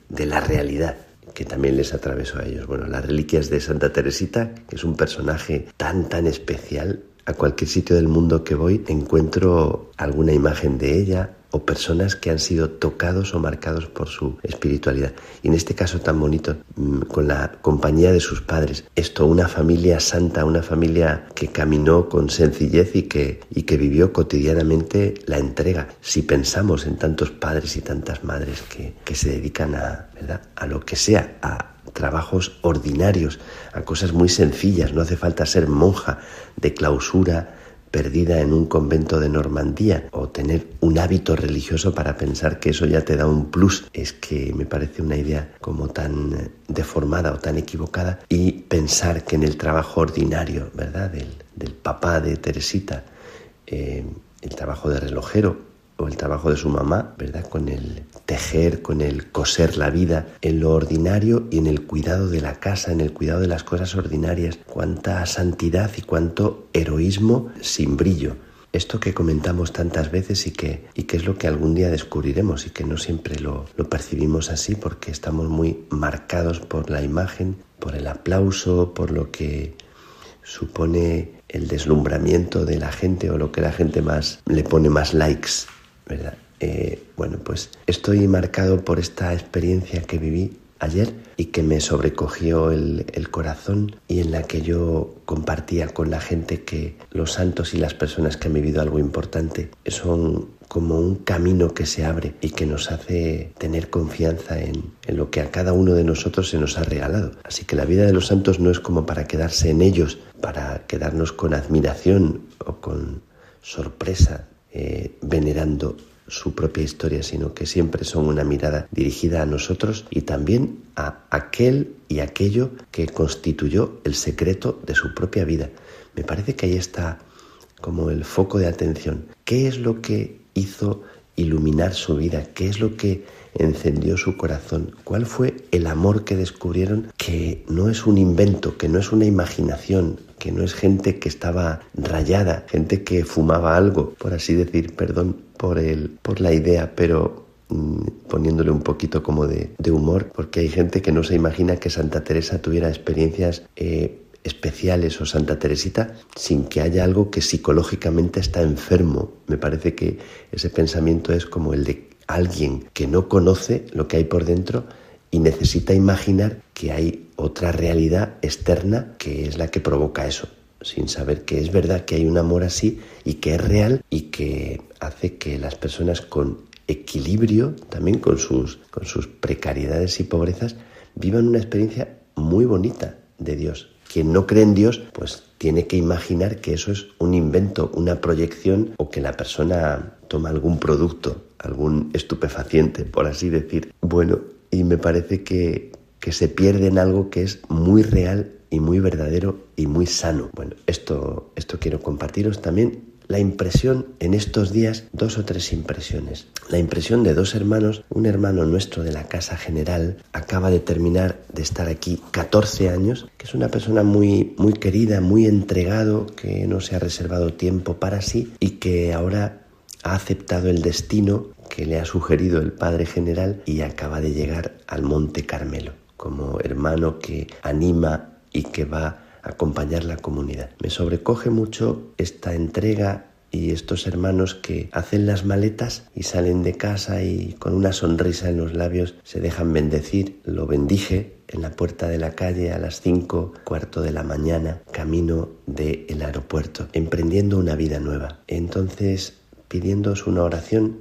de la realidad que también les atravesó a ellos. Bueno, las reliquias de Santa Teresita, que es un personaje tan, tan especial, a cualquier sitio del mundo que voy encuentro alguna imagen de ella o personas que han sido tocados o marcados por su espiritualidad. Y en este caso tan bonito, mm, con la compañía de sus padres. Esto, una familia santa, una familia que caminó con sencillez y que, y que vivió cotidianamente la entrega. Si pensamos en tantos padres y tantas madres que, que se dedican a, ¿verdad? a lo que sea, a trabajos ordinarios, a cosas muy sencillas, no hace falta ser monja de clausura, perdida en un convento de Normandía o tener un hábito religioso para pensar que eso ya te da un plus. Es que me parece una idea como tan deformada o tan equivocada y pensar que en el trabajo ordinario, ¿verdad? Del, del papá de Teresita, eh, el trabajo de relojero o el trabajo de su mamá, ¿verdad? Con el tejer, con el coser la vida en lo ordinario y en el cuidado de la casa, en el cuidado de las cosas ordinarias. Cuánta santidad y cuánto heroísmo sin brillo. Esto que comentamos tantas veces y que, y es lo que algún día descubriremos y que no siempre lo, lo percibimos así porque estamos muy marcados por la imagen, por el aplauso, por lo que supone el deslumbramiento de la gente o lo que la gente más le pone más likes ¿verdad? Eh, bueno, pues estoy marcado por esta experiencia que viví ayer y que me sobrecogió el, el, corazón y en la que yo compartía con la gente que los santos y las personas que han vivido algo importante son como un camino que se abre y que nos hace tener confianza en, en lo que a cada uno de nosotros se nos ha regalado. Así que la vida de los santos no es como para quedarse en ellos, para quedarnos con admiración o con sorpresa eh, venerando su propia historia, sino que siempre son una mirada dirigida a nosotros y también a aquel y aquello que constituyó el secreto de su propia vida. Me parece que ahí está como el foco de atención. ¿Qué es lo que hizo iluminar su vida? ¿Qué es lo que encendió su corazón? ¿Cuál fue el amor que descubrieron que no es un invento, que no es una imaginación, que no es gente que estaba rayada, gente que fumaba algo, por así decir, perdón por, el, por la idea, pero mm, poniéndole un poquito como de, humor, porque hay gente que no se imagina que Santa Teresa tuviera experiencias eh, especiales o Santa Teresita sin que haya algo que psicológicamente está enfermo. Me parece que ese pensamiento es como el de alguien que no conoce lo que hay por dentro y necesita imaginar que hay otra realidad externa que es la que provoca eso, sin saber que es verdad que hay un amor así y que es real y que hace que las personas con equilibrio, también con sus, con sus precariedades y pobrezas, vivan una experiencia muy bonita de Dios. Quien no cree en Dios, pues tiene que imaginar que eso es un invento, una proyección o que la persona toma algún producto, algún estupefaciente, por así decir. Bueno, y me parece que, que se pierde en algo que es muy real y muy verdadero y muy sano. Bueno, esto, esto quiero compartiros también. La impresión en estos días, dos o tres impresiones. La impresión de dos hermanos, un hermano nuestro de la Casa General acaba de terminar de estar aquí 14 años, que es una persona muy, muy querida, muy entregado, que no se ha reservado tiempo para sí y que ahora ha aceptado el destino que le ha sugerido el Padre General y acaba de llegar al Monte Carmelo como hermano que anima y que va a acompañar la comunidad. Me sobrecoge mucho esta entrega y estos hermanos que hacen las maletas y salen de casa y con una sonrisa en los labios se dejan bendecir. Lo bendije en la puerta de la calle a las cinco cuarto de la mañana, camino del aeropuerto, emprendiendo una vida nueva. Entonces, pidiéndos una oración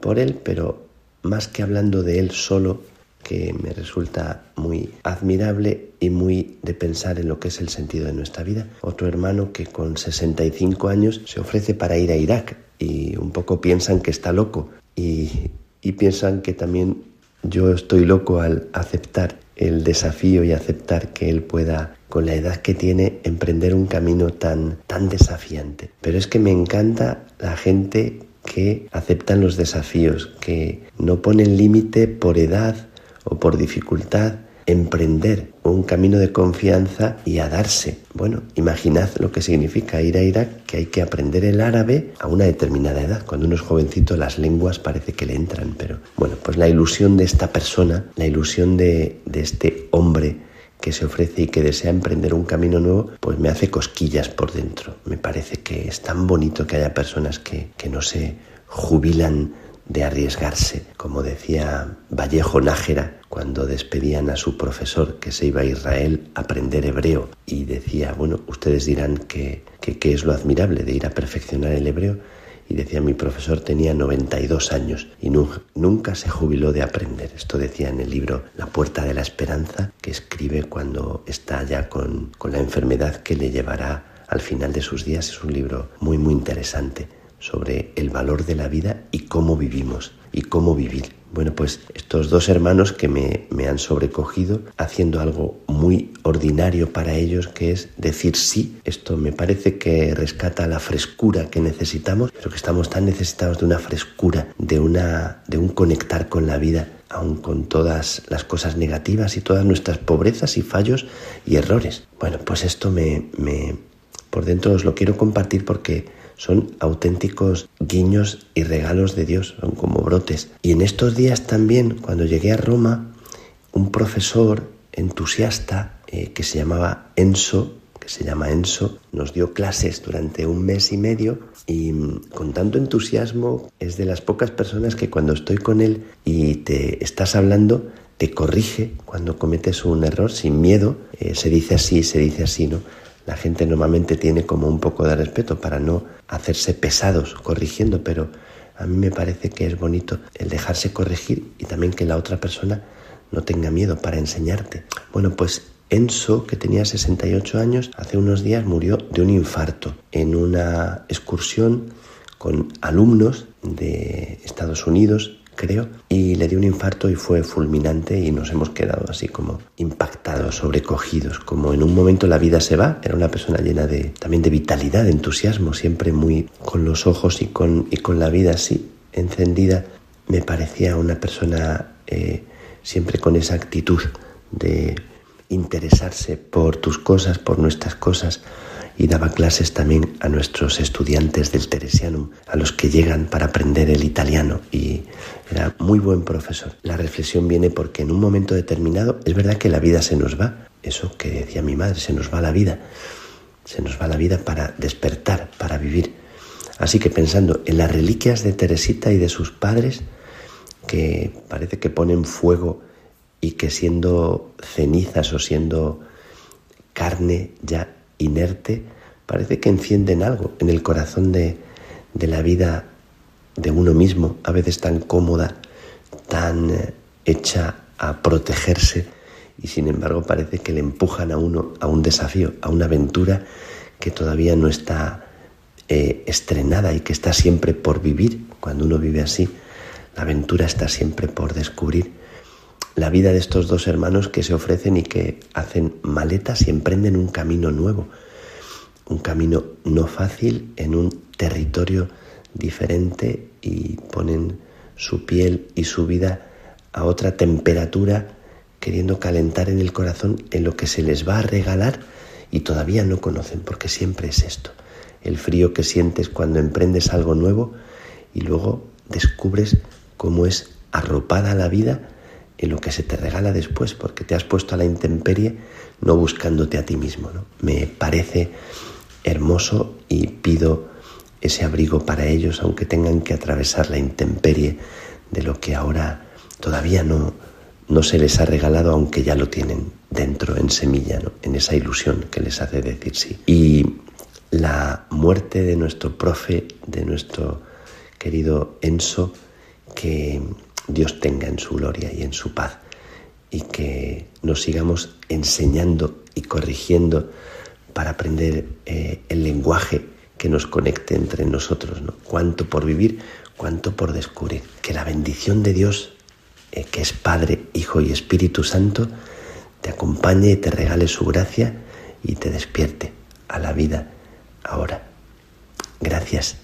por él, pero más que hablando de él solo, que me resulta muy admirable y muy de pensar en lo que es el sentido de nuestra vida. Otro hermano que con 65 años se ofrece para ir a Irak y un poco piensan que está loco y, piensan que también yo estoy loco al aceptar el desafío y aceptar que él pueda con la edad que tiene emprender un camino tan tan desafiante. Pero es que me encanta la gente que aceptan los desafíos, que no ponen límite por edad o por dificultad, emprender un camino de confianza y a darse. Bueno, imaginad lo que significa ir a Irak, que hay que aprender el árabe a una determinada edad. Cuando uno es jovencito las lenguas parece que le entran, pero bueno, pues la ilusión de esta persona, la ilusión de, de este hombre que se ofrece y que desea emprender un camino nuevo, pues me hace cosquillas por dentro. Me parece que es tan bonito que haya personas que, que no se jubilan de arriesgarse, como decía Vallejo Nájera cuando despedían a su profesor que se iba a Israel a aprender hebreo y decía, bueno, ustedes dirán que qué es lo admirable de ir a perfeccionar el hebreo y decía mi profesor tenía 92 años y nunca se jubiló de aprender. Esto decía en el libro La puerta de la esperanza que escribe cuando está ya con, con la enfermedad que le llevará al final de sus días. Es un libro muy muy interesante sobre el valor de la vida y cómo vivimos y cómo vivir. Bueno, pues estos dos hermanos que me, me, han sobrecogido haciendo algo muy ordinario para ellos, que es decir sí. Esto me parece que rescata la frescura que necesitamos, pero que estamos tan necesitados de una frescura, de, una, de un conectar con la vida, aun con todas las cosas negativas y todas nuestras pobrezas y fallos y errores. Bueno, pues esto me, me por dentro os lo quiero compartir porque son auténticos guiños y regalos de Dios, son como brotes. Y en estos días también, cuando llegué a Roma, un profesor entusiasta eh, que se llamaba Enso, que se llama Enso, nos dio clases durante un mes y medio y mm, con tanto entusiasmo es de las pocas personas que cuando estoy con él y te estás hablando, te corrige cuando cometes un error sin miedo, eh, se dice así, se dice así, ¿no? La gente normalmente tiene como un poco de respeto para no hacerse pesados corrigiendo, pero a mí me parece que es bonito el dejarse corregir y también que la otra persona no tenga miedo para enseñarte. Bueno, pues Enzo, que tenía 68 años, hace unos días murió de un infarto en una excursión con alumnos de Estados Unidos creo, y le dio un infarto y fue fulminante y nos hemos quedado así como impactados, sobrecogidos, como en un momento la vida se va, era una persona llena de también de vitalidad, de entusiasmo, siempre muy con los ojos y con, y con la vida así encendida, me parecía una persona eh, siempre con esa actitud de interesarse por tus cosas, por nuestras cosas, y daba clases también a nuestros estudiantes del Teresianum, a los que llegan para aprender el italiano y era muy buen profesor. La reflexión viene porque en un momento determinado es verdad que la vida se nos va, eso que decía mi madre, se nos va la vida, se nos va la vida para despertar, para vivir. Así que pensando en las reliquias de Teresita y de sus padres, que parece que ponen fuego y que siendo cenizas o siendo carne ya inerte, parece que encienden algo en el corazón de, de la vida de uno mismo, a veces tan cómoda, tan eh, hecha a protegerse y sin embargo parece que le empujan a uno a un desafío, a una aventura que todavía no está eh, estrenada y que está siempre por vivir. Cuando uno vive así, la aventura está siempre por descubrir. La vida de estos dos hermanos que se ofrecen y que hacen maletas y emprenden un camino nuevo, un camino no fácil en un territorio diferente y ponen su piel y su vida a otra temperatura, queriendo calentar en el corazón en lo que se les va a regalar y todavía no conocen, porque siempre es esto, el frío que sientes cuando emprendes algo nuevo y luego descubres cómo es arropada la vida en lo que se te regala después, porque te has puesto a la intemperie no buscándote a ti mismo. ¿no? Me parece hermoso y pido ese abrigo para ellos, aunque tengan que atravesar la intemperie de lo que ahora todavía no, no se les ha regalado, aunque ya lo tienen dentro, en semilla, en esa ilusión que les hace decir sí. Y la muerte de nuestro profe, de nuestro querido Enso, que Dios tenga en su gloria y en su paz, y que nos sigamos enseñando y corrigiendo para aprender eh, el lenguaje que nos conecte entre nosotros, ¿no? Cuánto por vivir, cuánto por descubrir. Que la bendición de Dios, eh, que es Padre, Hijo y Espíritu Santo, te acompañe y te regale su gracia y te despierte a la vida ahora. Gracias.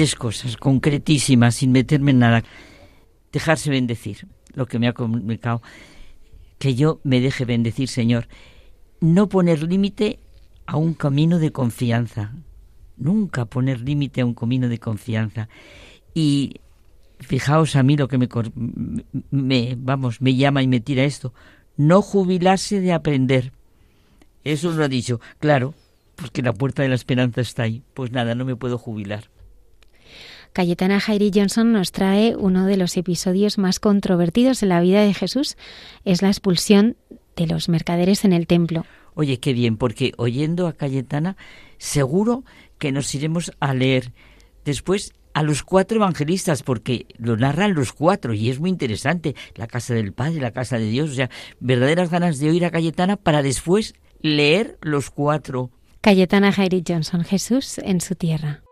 Tres cosas concretísimas, sin meterme en nada. Dejarse bendecir, lo que me ha comunicado. Que yo me deje bendecir, Señor. No poner límite a un camino de confianza. Nunca poner límite a un camino de confianza. Y fijaos a mí lo que me, me, vamos, me llama y me tira esto. No jubilarse de aprender. Eso lo ha dicho. Claro, porque la puerta de la esperanza está ahí. Pues nada, no me puedo jubilar. Cayetana Jairi Johnson nos trae uno de los episodios más controvertidos en la vida de Jesús, es la expulsión de los mercaderes en el templo. Oye, qué bien, porque oyendo a Cayetana, seguro que nos iremos a leer después a los cuatro evangelistas, porque lo narran los cuatro y es muy interesante, la casa del Padre, la casa de Dios, o sea, verdaderas ganas de oír a Cayetana para después leer los cuatro. Cayetana Jairi Johnson, Jesús en su tierra.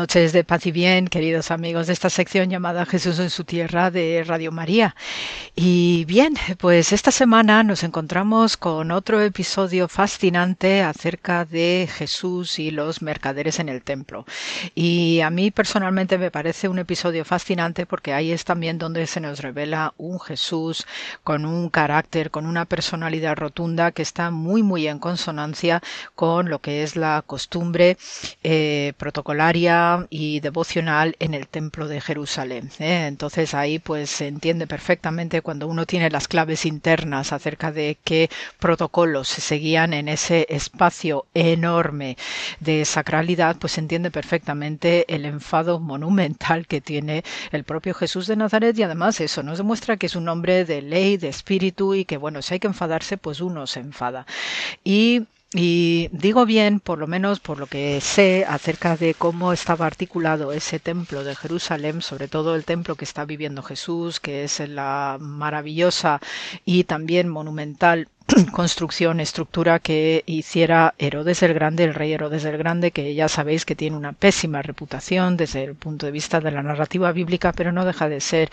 Noches de paz y bien, queridos amigos de esta sección llamada Jesús en su tierra de Radio María. Y bien, pues esta semana nos encontramos con otro episodio fascinante acerca de Jesús y los mercaderes en el templo. Y a mí personalmente me parece un episodio fascinante porque ahí es también donde se nos revela un Jesús con un carácter, con una personalidad rotunda que está muy, muy en consonancia con lo que es la costumbre eh, protocolaria y devocional en el templo de Jerusalén. ¿eh? Entonces ahí pues se entiende perfectamente cuando uno tiene las claves internas acerca de qué protocolos se seguían en ese espacio enorme de sacralidad, pues se entiende perfectamente el enfado monumental que tiene el propio Jesús de Nazaret y además eso nos demuestra que es un hombre de ley, de espíritu y que bueno, si hay que enfadarse, pues uno se enfada. Y y digo bien, por lo menos por lo que sé acerca de cómo estaba articulado ese templo de Jerusalén, sobre todo el templo que está viviendo Jesús, que es la maravillosa y también monumental construcción, estructura que hiciera Herodes el Grande, el rey Herodes el Grande, que ya sabéis que tiene una pésima reputación desde el punto de vista de la narrativa bíblica, pero no deja de ser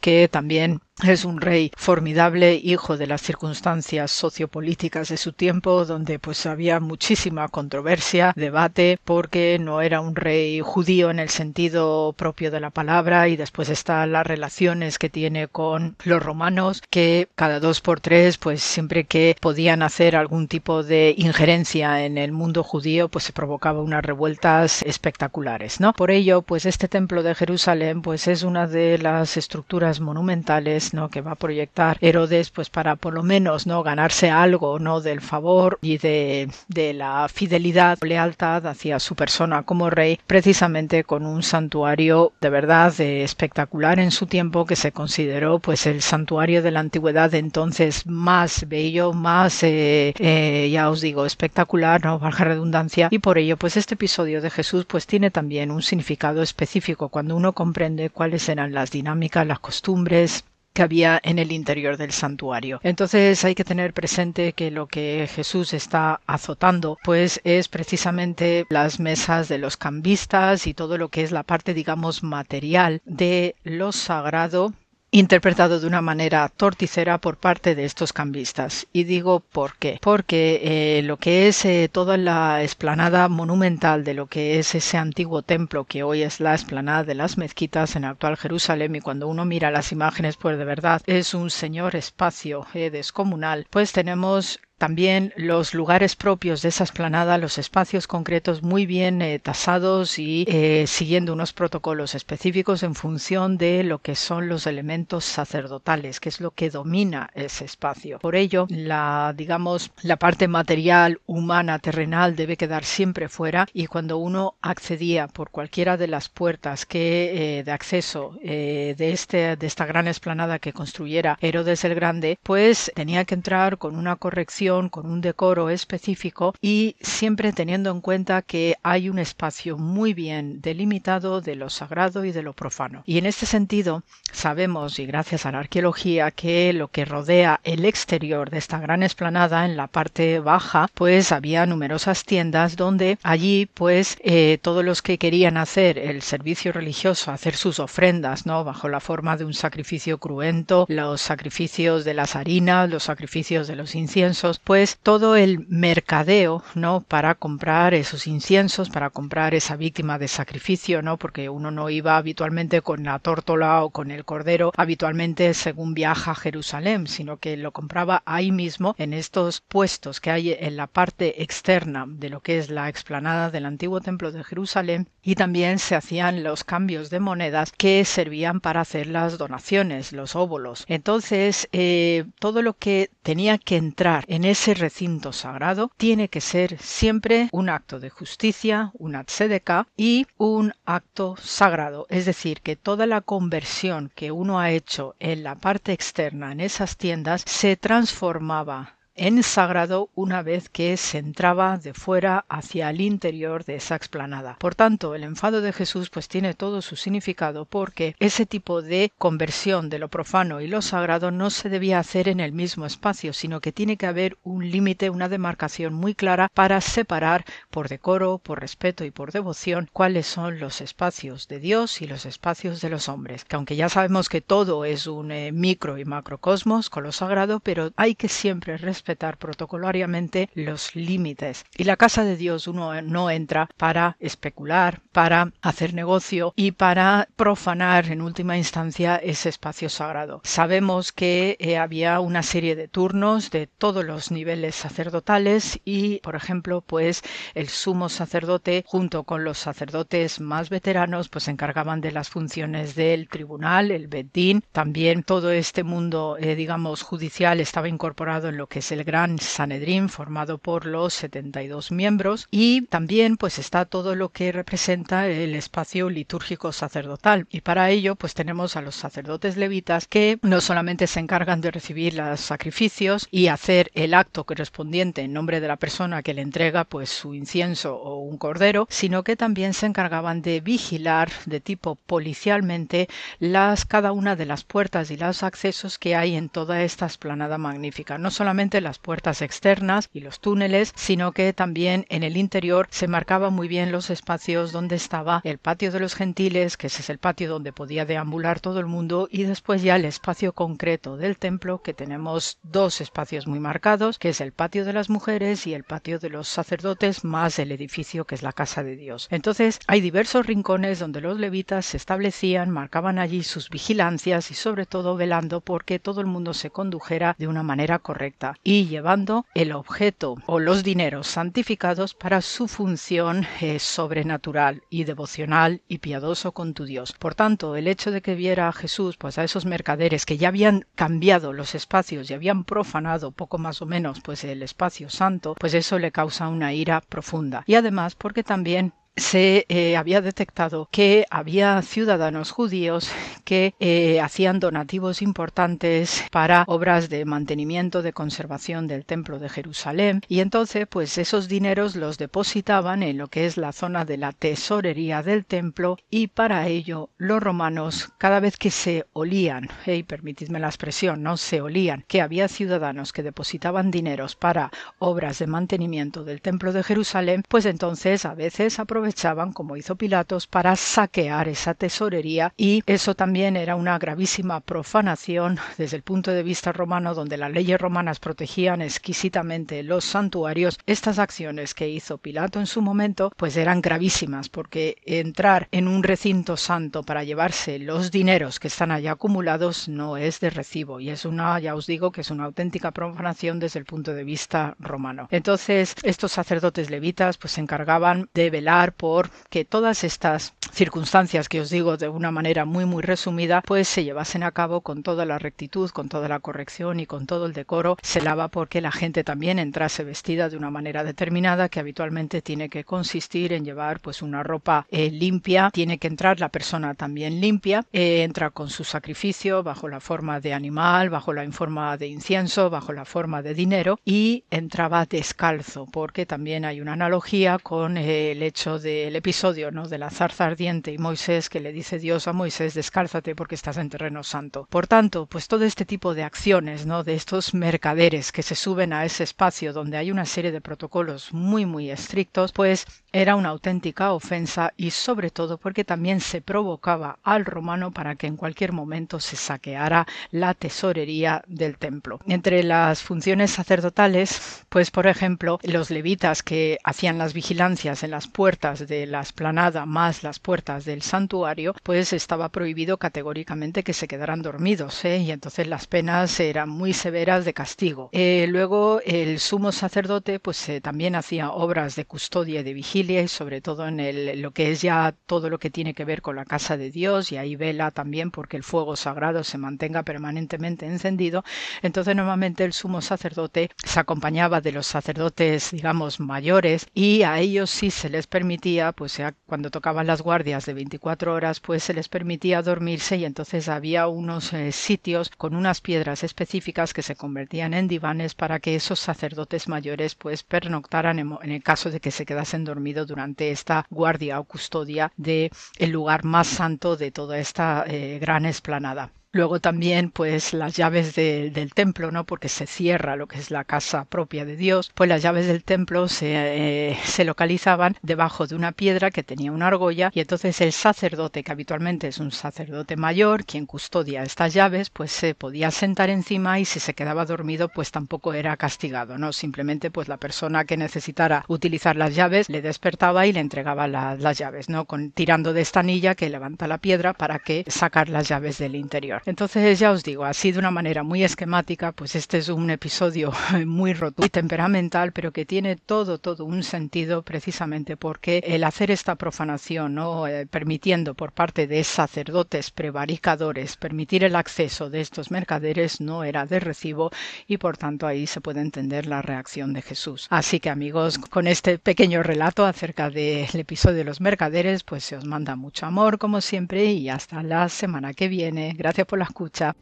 que también es un rey formidable, hijo de las circunstancias sociopolíticas de su tiempo, donde pues había muchísima controversia, debate, porque no era un rey judío en el sentido propio de la palabra, y después están las relaciones que tiene con los romanos, que cada dos por tres, pues siempre que podían hacer algún tipo de injerencia en el mundo judío, pues se provocaba unas revueltas espectaculares, ¿no? Por ello, pues este templo de Jerusalén, pues es una de las estructuras monumentales, ¿no? Que va a proyectar Herodes, pues para por lo menos, ¿no? Ganarse algo, ¿no? Del favor y de, de la fidelidad, lealtad hacia su persona como rey, precisamente con un santuario de verdad espectacular en su tiempo que se consideró, pues el santuario de la antigüedad entonces más bello más, eh, eh, ya os digo, espectacular, no baja redundancia, y por ello, pues este episodio de Jesús, pues tiene también un significado específico. Cuando uno comprende cuáles eran las dinámicas, las costumbres, que había en el interior del santuario. Entonces hay que tener presente que lo que Jesús está azotando pues es precisamente las mesas de los cambistas y todo lo que es la parte digamos material de lo sagrado interpretado de una manera torticera por parte de estos cambistas. Y digo por qué. Porque eh, lo que es eh, toda la esplanada monumental de lo que es ese antiguo templo que hoy es la esplanada de las mezquitas en actual Jerusalén y cuando uno mira las imágenes pues de verdad es un señor espacio eh, descomunal pues tenemos también los lugares propios de esa esplanada, los espacios concretos muy bien eh, tasados y eh, siguiendo unos protocolos específicos en función de lo que son los elementos sacerdotales, que es lo que domina ese espacio. Por ello, la digamos la parte material, humana, terrenal debe quedar siempre fuera y cuando uno accedía por cualquiera de las puertas que eh, de acceso de este de esta gran esplanada que construyera Herodes el Grande, pues tenía que entrar con una corrección, con un decoro específico y siempre teniendo en cuenta que hay un espacio muy bien delimitado de lo sagrado y de lo profano. Y en este sentido, sabemos, y gracias a la arqueología, que lo que rodea el exterior de esta gran esplanada, en la parte baja, pues había numerosas tiendas donde allí, pues, eh, todos los que querían hacer el servicio religioso, hacer sus ofrendas, ¿no? Bajo la forma de un sacrificio cruento, los sacrificios de las harinas, los sacrificios de los inciensos, pues todo el mercadeo, ¿no? Para comprar esos inciensos, para comprar esa víctima de sacrificio, ¿no? Porque uno no iba habitualmente con la tórtola o con el cordero, habitualmente según viaja a Jerusalén, sino que lo compraba ahí mismo en estos puestos que hay en la parte externa de lo que es la explanada del antiguo templo de Jerusalén y también se hacían los cambios de monedas que servían para hacer las donaciones, los óbolos. Entonces, eh, todo lo que tenía que entrar en ese recinto sagrado tiene que ser siempre un acto de justicia, un tzedekah y un acto sagrado. Es decir, que toda la conversión que uno ha hecho en la parte externa, en esas tiendas, se transformaba en sagrado una vez que se entraba de fuera hacia el interior de esa explanada. Por tanto, el enfado de Jesús pues tiene todo su significado porque ese tipo de conversión de lo profano y lo sagrado no se debía hacer en el mismo espacio, sino que tiene que haber un límite, una demarcación muy clara para separar por decoro, por respeto y por devoción cuáles son los espacios de Dios y los espacios de los hombres. Que aunque ya sabemos que todo es un eh, micro y macrocosmos con lo sagrado, pero hay que siempre respetar protocolariamente los límites. Y la casa de Dios uno no entra para especular, para hacer negocio y para profanar en última instancia ese espacio sagrado. Sabemos que eh, había una serie de turnos de todos los niveles sacerdotales y, por ejemplo, pues el sumo sacerdote junto con los sacerdotes más veteranos pues se encargaban de las funciones del tribunal, el bedín, también todo este mundo eh, digamos judicial estaba incorporado en lo que es el el gran Sanedrín formado por los 72 miembros y también pues está todo lo que representa el espacio litúrgico sacerdotal. Y para ello pues tenemos a los sacerdotes levitas que no solamente se encargan de recibir los sacrificios y hacer el acto correspondiente en nombre de la persona que le entrega pues su incienso o un cordero, sino que también se encargaban de vigilar de tipo policialmente las cada una de las puertas y los accesos que hay en toda esta esplanada magnífica, no solamente las puertas externas y los túneles, sino que también en el interior se marcaban muy bien los espacios donde estaba el patio de los gentiles, que ese es el patio donde podía deambular todo el mundo, y después ya el espacio concreto del templo, que tenemos dos espacios muy marcados, que es el patio de las mujeres y el patio de los sacerdotes, más el edificio que es la casa de Dios. Entonces hay diversos rincones donde los levitas se establecían, marcaban allí sus vigilancias y sobre todo velando porque todo el mundo se condujera de una manera correcta. Llevando el objeto o los dineros santificados para su función eh, sobrenatural y devocional y piadoso con tu Dios. Por tanto, el hecho de que viera a Jesús, pues a esos mercaderes que ya habían cambiado los espacios y habían profanado poco más o menos pues el espacio santo, pues eso le causa una ira profunda. Y además porque también se eh, había detectado que había ciudadanos judíos que eh, hacían donativos importantes para obras de mantenimiento de conservación del templo de Jerusalén. Y entonces pues esos dineros los depositaban en lo que es la zona de la tesorería del templo y para ello los romanos cada vez que se olían y permitidme la expresión no se olían que había ciudadanos que depositaban dineros para obras de mantenimiento del templo de Jerusalén pues entonces a veces aprovechaban aprovechaban, como hizo Pilatos, para saquear esa tesorería y eso también era una gravísima profanación desde el punto de vista romano, donde las leyes romanas protegían exquisitamente los santuarios. Estas acciones que hizo Pilato en su momento, pues eran gravísimas, porque entrar en un recinto santo para llevarse los dineros que están allá acumulados no es de recibo y es una, ya os digo, que es una auténtica profanación desde el punto de vista romano. Entonces, estos sacerdotes levitas pues se encargaban de velar por que todas estas circunstancias que os digo de una manera muy muy resumida pues se llevasen a cabo con toda la rectitud, con toda la corrección y con todo el decoro. Se lava porque la gente también entrase vestida de una manera determinada que habitualmente tiene que consistir en llevar pues una ropa eh, limpia, tiene que entrar la persona también limpia, eh, entra con su sacrificio bajo la forma de animal, bajo la forma de incienso, bajo la forma de dinero y entraba descalzo porque también hay una analogía con eh, el hecho del episodio ¿no? de la zarza ardiente y Moisés que le dice Dios a Moisés descálzate porque estás en terreno santo. Por tanto, pues todo este tipo de acciones ¿no? de estos mercaderes que se suben a ese espacio donde hay una serie de protocolos muy muy estrictos, pues era una auténtica ofensa y sobre todo porque también se provocaba al romano para que en cualquier momento se saqueara la tesorería del templo. Entre las funciones sacerdotales, pues por ejemplo, los levitas que hacían las vigilancias en las puertas de la esplanada más las puertas del santuario, pues estaba prohibido categóricamente que se quedaran dormidos, ¿eh? y entonces las penas eran muy severas de castigo. Eh, luego el sumo sacerdote pues eh, también hacía obras de custodia y de vigilancia y sobre todo en el, lo que es ya todo lo que tiene que ver con la casa de Dios y ahí vela también porque el fuego sagrado se mantenga permanentemente encendido. Entonces normalmente el sumo sacerdote se acompañaba de los sacerdotes digamos mayores y a ellos sí se les permitía pues cuando tocaban las guardias de 24 horas pues se les permitía dormirse y entonces había unos eh, sitios con unas piedras específicas que se convertían en divanes para que esos sacerdotes mayores pues pernoctaran en, el caso de que se quedasen dormidos durante esta guardia o custodia de el lugar más santo de toda esta eh, gran esplanada. Luego también, pues, las llaves del templo, ¿no? Porque se cierra lo que es la casa propia de Dios. Pues las llaves del templo se, eh, se localizaban debajo de una piedra que tenía una argolla y entonces el sacerdote, que habitualmente es un sacerdote mayor, quien custodia estas llaves, pues se podía sentar encima y si se quedaba dormido, pues tampoco era castigado, ¿no? Simplemente, pues la persona que necesitara utilizar las llaves le despertaba y le entregaba las llaves, ¿no? Con, tirando de esta anilla que levanta la piedra para que sacar las llaves del interior. Entonces ya os digo, así de una manera muy esquemática, pues este es un episodio muy roto y temperamental, pero que tiene todo, todo un sentido precisamente porque el hacer esta profanación, ¿no? Eh, permitiendo por parte de sacerdotes prevaricadores permitir el acceso de estos mercaderes no era de recibo y por tanto ahí se puede entender la reacción de Jesús. Así que amigos, con este pequeño relato acerca del episodio de los mercaderes, pues se os manda mucho amor como siempre y hasta la semana que viene. Gracias por la escucha.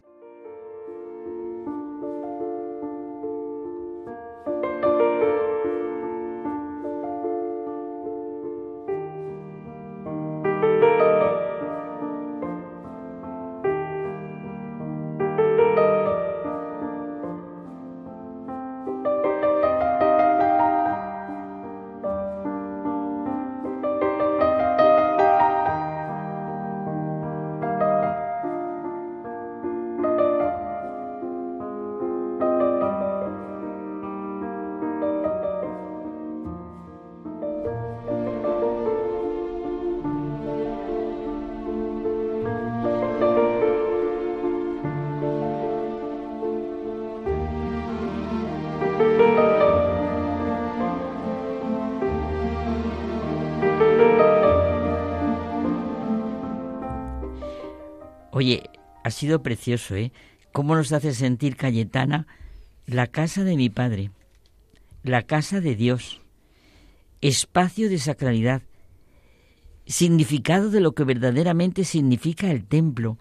Ha sido precioso, ¿eh? ¿Cómo nos hace sentir Cayetana la casa de mi Padre, la casa de Dios, espacio de sacralidad, significado de lo que verdaderamente significa el templo,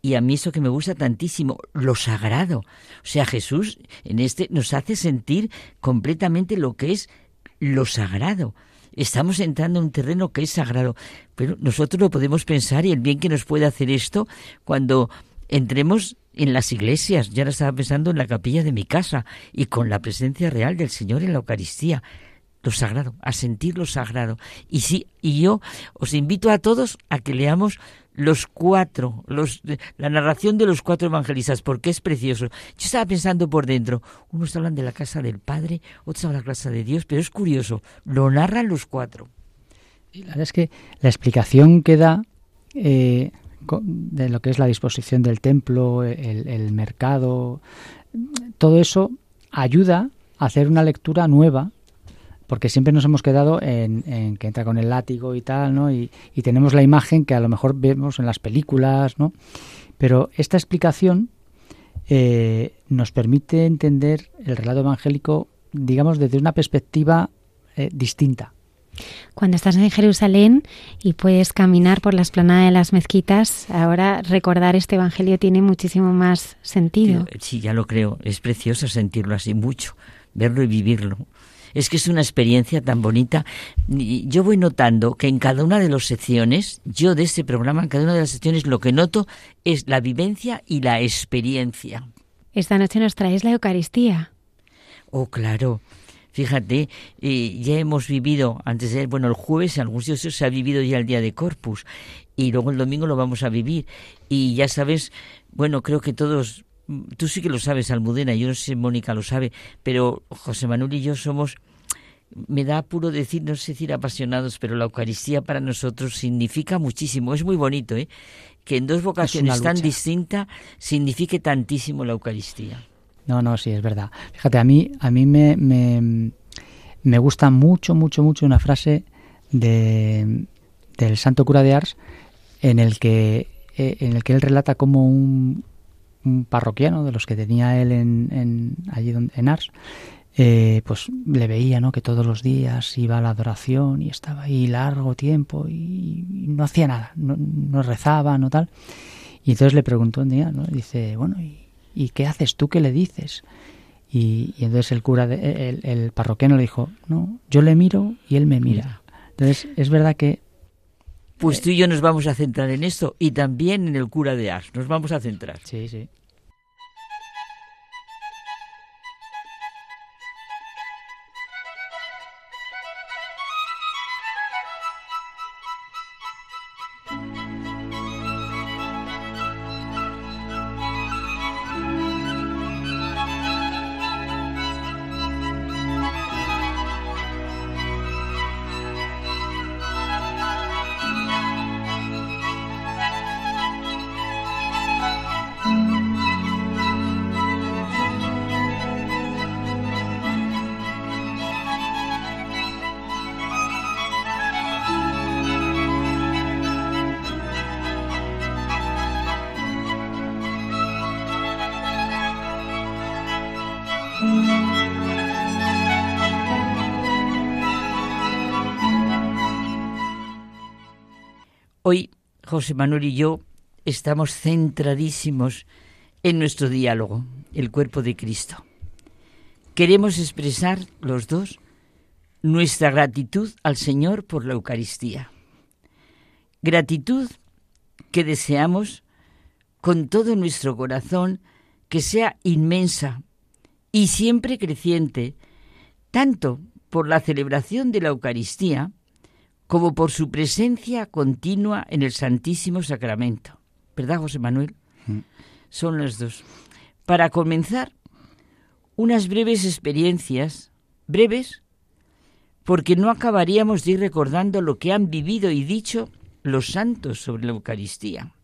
y a mí eso que me gusta tantísimo, lo sagrado. O sea, Jesús en este nos hace sentir completamente lo que es lo sagrado estamos entrando en un terreno que es sagrado, pero nosotros lo podemos pensar y el bien que nos puede hacer esto cuando entremos en las iglesias. Ya lo estaba pensando en la capilla de mi casa y con la presencia real del Señor en la Eucaristía. Lo sagrado, a sentir lo sagrado. Y sí, y yo os invito a todos a que leamos los cuatro, los, la narración de los cuatro evangelistas, porque es precioso. Yo estaba pensando por dentro, unos hablan de la casa del Padre, otros hablan de la casa de Dios, pero es curioso, lo narran los cuatro. Y la verdad es que la explicación que da eh, de lo que es la disposición del templo, el, el mercado, todo eso ayuda a hacer una lectura nueva porque siempre nos hemos quedado en, que entra con el látigo y tal, ¿no? Y, tenemos la imagen que a lo mejor vemos en las películas, ¿no? Pero esta explicación eh, nos permite entender el relato evangélico, digamos, desde una perspectiva eh, distinta. Cuando estás en Jerusalén y puedes caminar por la esplanada de las mezquitas, ahora recordar este evangelio tiene muchísimo más sentido. Sí, ya lo creo. Es precioso sentirlo así mucho, verlo y vivirlo. Es que es una experiencia tan bonita. Yo voy notando que en cada una de las secciones, yo de este programa, en cada una de las secciones, lo que noto es la vivencia y la experiencia. Esta noche nos traes la Eucaristía. Oh, claro. Fíjate, eh, ya hemos vivido, antes de, bueno, el jueves en algunos sitios se ha vivido ya el día de Corpus y luego el domingo lo vamos a vivir. Y ya sabes, bueno, creo que todos tú sí que lo sabes, Almudena, yo no sé Mónica lo sabe, pero José Manuel y yo somos, me da apuro decir, no sé decir apasionados, pero la Eucaristía para nosotros significa muchísimo, es muy bonito, ¿eh? que en dos vocaciones tan distintas signifique tantísimo la Eucaristía. No, no, sí, es verdad. Fíjate, a mí, a mí me, me, me gusta mucho, mucho, mucho una frase de, del santo cura de Ars en el que, eh, en el que él relata como un, un parroquiano de los que tenía él en, en allí en Ars, eh, pues le veía, ¿no? Que todos los días iba a la adoración y estaba ahí largo tiempo y, no hacía nada, no, rezaba, no tal. Y entonces le preguntó un día, ¿no? Dice, bueno, ¿y, qué haces tú? ¿Qué le dices? Y, entonces el cura, de, el, el, parroquiano le dijo, no, yo le miro y él me mira. Entonces es verdad que pues tú y yo nos vamos a centrar en esto y también en el cura de Ars. Nos vamos a centrar. Sí, sí. José Manuel y yo estamos centradísimos en nuestro diálogo, el cuerpo de Cristo. Queremos expresar los dos nuestra gratitud al Señor por la Eucaristía. Gratitud que deseamos con todo nuestro corazón que sea inmensa y siempre creciente, tanto por la celebración de la Eucaristía, como por su presencia continua en el Santísimo Sacramento. ¿Verdad, José Manuel? Mm. Son los dos. Para comenzar, unas breves experiencias, breves, porque no acabaríamos de ir recordando lo que han vivido y dicho los santos sobre la Eucaristía.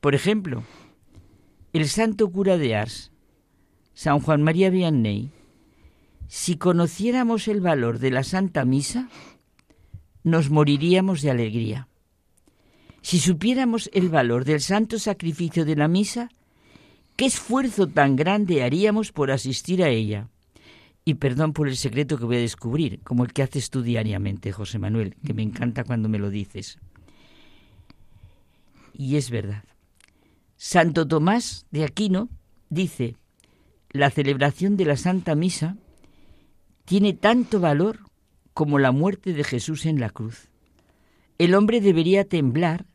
Por ejemplo, el santo cura de Ars, San Juan María Vianney, si conociéramos el valor de la Santa Misa, nos moriríamos de alegría. Si supiéramos el valor del santo sacrificio de la misa, qué esfuerzo tan grande haríamos por asistir a ella. Y perdón por el secreto que voy a descubrir, como el que haces tú diariamente, José Manuel, que me encanta cuando me lo dices. Y es verdad. Santo Tomás de Aquino dice, la celebración de la Santa Misa tiene tanto valor como la muerte de Jesús en la cruz. El hombre debería temblar,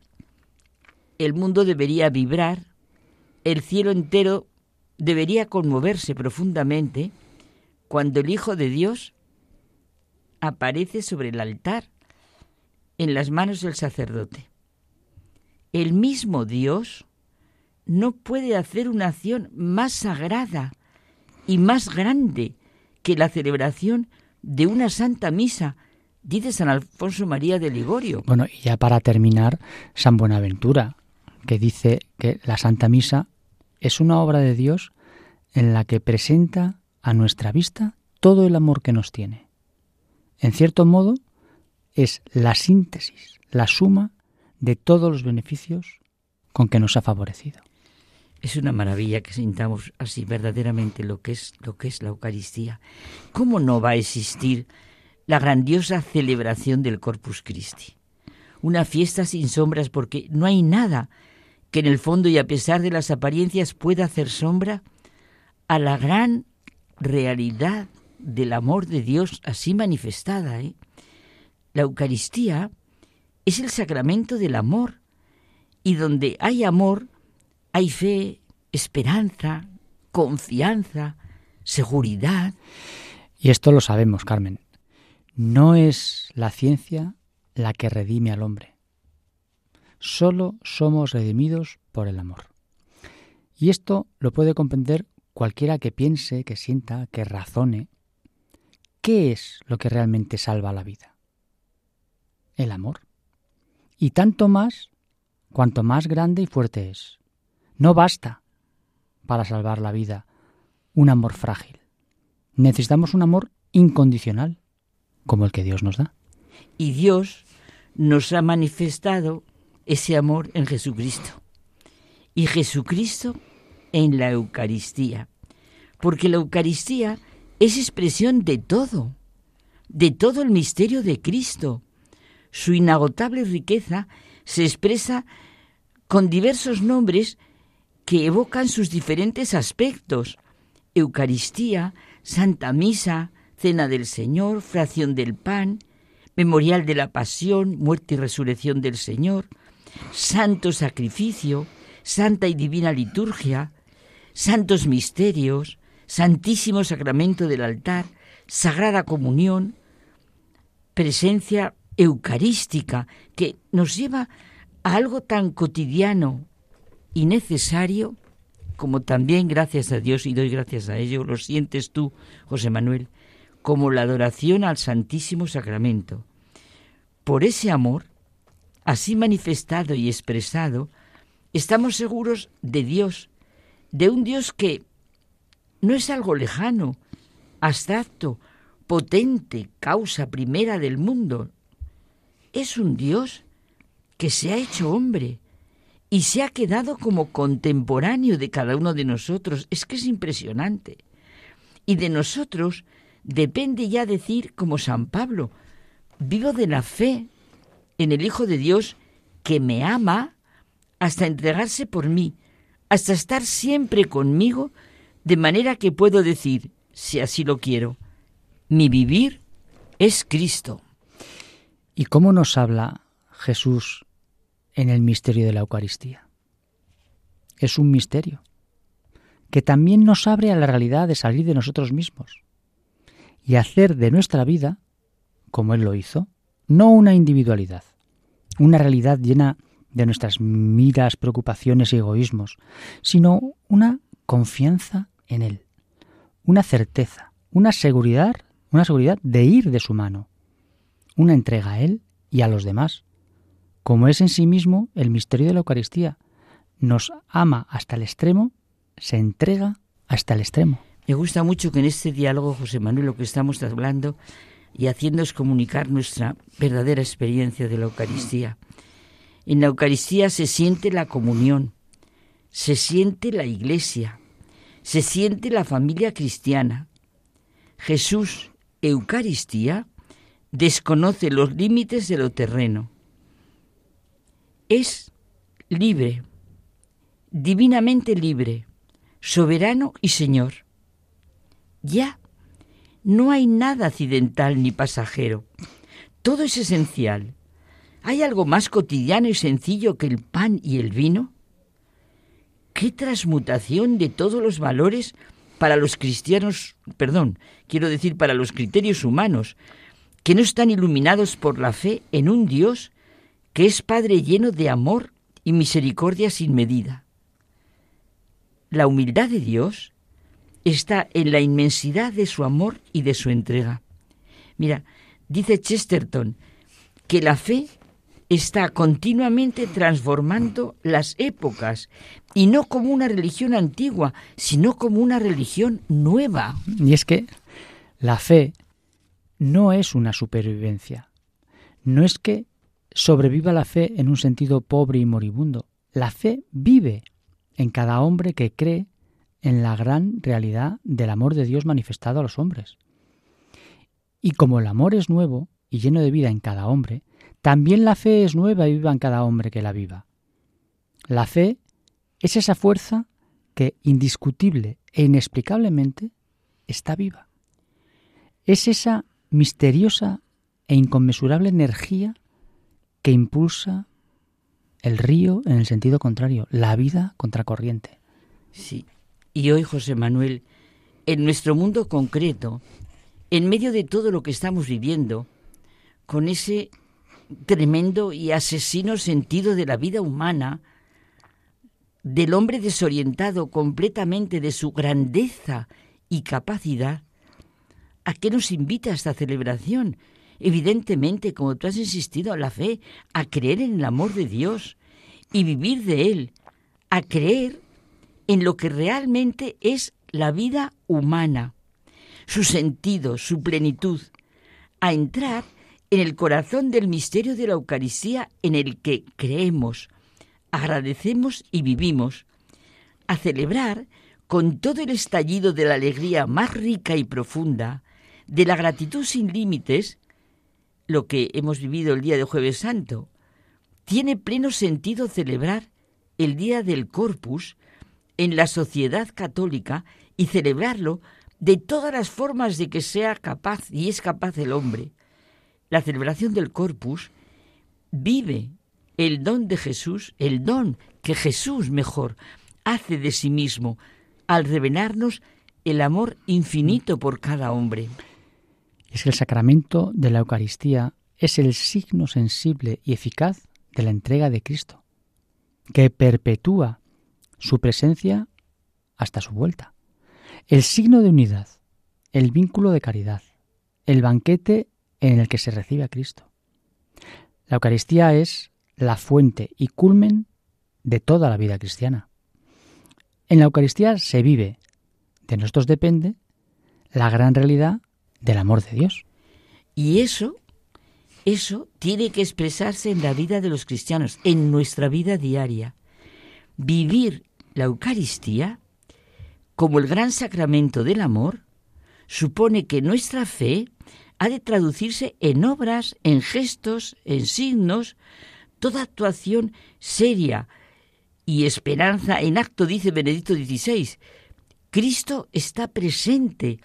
el mundo debería vibrar, el cielo entero debería conmoverse profundamente cuando el Hijo de Dios aparece sobre el altar en las manos del sacerdote. El mismo Dios no puede hacer una acción más sagrada y más grande que la celebración de una santa misa, dice San Alfonso María de Ligorio. Bueno, y ya para terminar, San Buenaventura, que dice que la Santa Misa es una obra de Dios en la que presenta a nuestra vista todo el amor que nos tiene. En cierto modo, es la síntesis, la suma de todos los beneficios con que nos ha favorecido. Es una maravilla que sintamos así verdaderamente lo que es lo que es la Eucaristía. ¿Cómo no va a existir la grandiosa celebración del Corpus Christi? Una fiesta sin sombras porque no hay nada que en el fondo y a pesar de las apariencias pueda hacer sombra a la gran realidad del amor de Dios así manifestada. ¿eh? La Eucaristía es el sacramento del amor y donde hay amor hay fe, esperanza, confianza, seguridad. Y esto lo sabemos, Carmen. No es la ciencia la que redime al hombre. Solo somos redimidos por el amor. Y esto lo puede comprender cualquiera que piense, que sienta, que razone. ¿Qué es lo que realmente salva la vida? El amor. Y tanto más cuanto más grande y fuerte es. No basta para salvar la vida un amor frágil. Necesitamos un amor incondicional, como el que Dios nos da. Y Dios nos ha manifestado ese amor en Jesucristo. Y Jesucristo en la Eucaristía. Porque la Eucaristía es expresión de todo, de todo el misterio de Cristo. Su inagotable riqueza se expresa con diversos nombres que evocan sus diferentes aspectos. Eucaristía, Santa Misa, Cena del Señor, Fracción del Pan, Memorial de la Pasión, Muerte y Resurrección del Señor, Santo Sacrificio, Santa y Divina Liturgia, Santos Misterios, Santísimo Sacramento del altar, Sagrada Comunión, presencia eucarística que nos lleva a algo tan cotidiano y necesario como también gracias a Dios y doy gracias a ello, lo sientes tú, José Manuel, como la adoración al Santísimo Sacramento. Por ese amor, así manifestado y expresado, estamos seguros de Dios, de un Dios que no es algo lejano, abstracto, potente, causa primera del mundo. Es un Dios que se ha hecho hombre, y se ha quedado como contemporáneo de cada uno de nosotros. Es que es impresionante. Y de nosotros depende ya decir, como San Pablo, vivo de la fe en el Hijo de Dios que me ama hasta entregarse por mí, hasta estar siempre conmigo, de manera que puedo decir, si así lo quiero, mi vivir es Cristo. ¿Y cómo nos habla Jesús en el misterio de la Eucaristía. Es un misterio que también nos abre a la realidad de salir de nosotros mismos y hacer de nuestra vida, como Él lo hizo, no una individualidad, una realidad llena de nuestras miras, preocupaciones y egoísmos, sino una confianza en Él, una certeza, una seguridad, una seguridad de ir de su mano, una entrega a Él y a los demás, como es en sí mismo el misterio de la Eucaristía. Nos ama hasta el extremo, se entrega hasta el extremo. Me gusta mucho que en este diálogo, José Manuel, lo que estamos hablando y haciendo es comunicar nuestra verdadera experiencia de la Eucaristía. En la Eucaristía se siente la comunión, se siente la iglesia, se siente la familia cristiana. Jesús, Eucaristía, desconoce los límites de lo terreno es libre, divinamente libre, soberano y Señor. Ya no hay nada accidental ni pasajero. Todo es esencial. ¿Hay algo más cotidiano y sencillo que el pan y el vino? ¿Qué transmutación de todos los valores para los cristianos, perdón, quiero decir para los criterios humanos? que no están iluminados por la fe en un Dios que es Padre lleno de amor y misericordia sin medida. La humildad de Dios está en la inmensidad de su amor y de su entrega. Mira, dice Chesterton que la fe está continuamente transformando las épocas y no como una religión antigua, sino como una religión nueva. Y es que la fe no es una supervivencia. No es que sobreviva la fe en un sentido pobre y moribundo. La fe vive en cada hombre que cree en la gran realidad del amor de Dios manifestado a los hombres. Y como el amor es nuevo y lleno de vida en cada hombre, también la fe es nueva y viva en cada hombre que la viva. La fe es esa fuerza que indiscutible e inexplicablemente está viva. Es esa misteriosa e inconmensurable energía que impulsa el río en el sentido contrario, la vida contracorriente. Sí. Y hoy, José Manuel, en nuestro mundo concreto, en medio de todo lo que estamos viviendo, con ese tremendo y asesino sentido de la vida humana, del hombre desorientado completamente de su grandeza y capacidad, ¿a qué nos invita esta celebración? Evidentemente, como tú has insistido, a la fe, a creer en el amor de Dios y vivir de Él, a creer en lo que realmente es la vida humana, su sentido, su plenitud, a entrar en el corazón del misterio de la Eucaristía en el que creemos, agradecemos y vivimos, a celebrar con todo el estallido de la alegría más rica y profunda, de la gratitud sin límites, lo que hemos vivido el día de Jueves Santo. Tiene pleno sentido celebrar el día del Corpus en la sociedad católica y celebrarlo de todas las formas de que sea capaz y es capaz el hombre, la celebración del Corpus vive el don de Jesús, el don que Jesús mejor hace de sí mismo al revelarnos el amor infinito por cada hombre. Es que el sacramento de la Eucaristía es el signo sensible y eficaz de la entrega de Cristo, que perpetúa su presencia hasta su vuelta. El signo de unidad, el vínculo de caridad, el banquete en el que se recibe a Cristo. La Eucaristía es la fuente y culmen de toda la vida cristiana. En la Eucaristía se vive, de nosotros depende, la gran realidad del amor de Dios. Y eso, eso tiene que expresarse en la vida de los cristianos, en nuestra vida diaria. Vivir la Eucaristía como el gran sacramento del amor supone que nuestra fe ha de traducirse en obras, en gestos, en signos, toda actuación seria y esperanza en acto, dice Benedicto XVI. Cristo está presente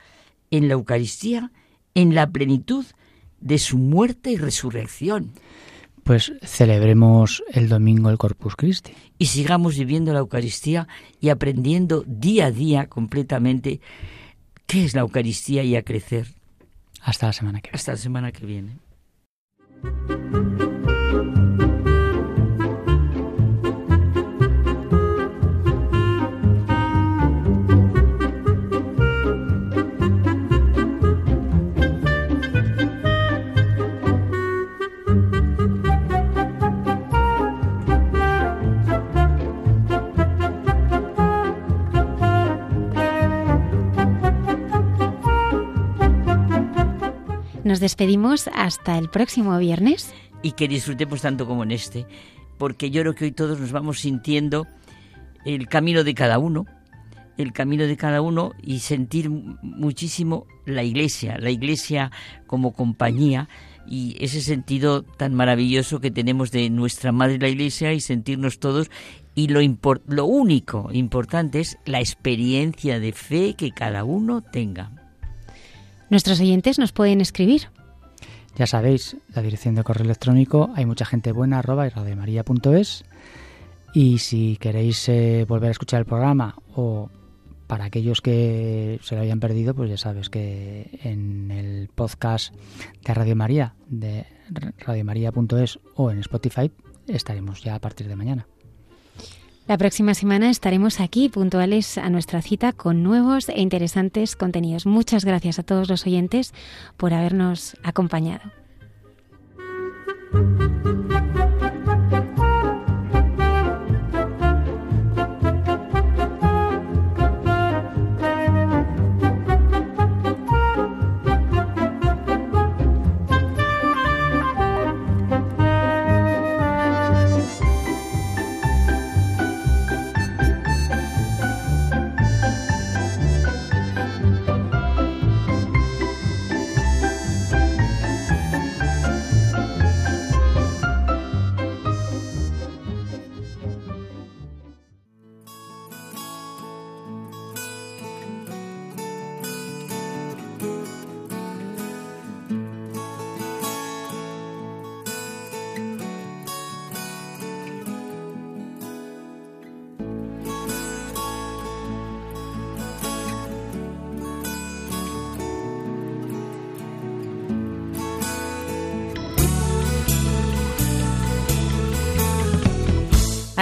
en la Eucaristía en la plenitud de su muerte y resurrección. Pues celebremos el domingo el Corpus Christi. Y sigamos viviendo la Eucaristía y aprendiendo día a día completamente qué es la Eucaristía y a crecer. Hasta la semana que viene. Hasta la semana que viene. Nos despedimos hasta el próximo viernes. Y que disfrutemos tanto como en este, porque yo creo que hoy todos nos vamos sintiendo el camino de cada uno, el camino de cada uno y sentir muchísimo la iglesia, la iglesia como compañía y ese sentido tan maravilloso que tenemos de nuestra madre la iglesia y sentirnos todos y lo, lo único importante es la experiencia de fe que cada uno tenga. Nuestros oyentes nos pueden escribir. Ya sabéis, la dirección de correo electrónico hay mucha gente buena arroba y si queréis eh, volver a escuchar el programa o para aquellos que se lo hayan perdido, pues ya sabes que en el podcast de Radio María, de radiomaria.es o en Spotify, estaremos ya a partir de mañana. La próxima semana estaremos aquí puntuales a nuestra cita con nuevos e interesantes contenidos. Muchas gracias a todos los oyentes por habernos acompañado.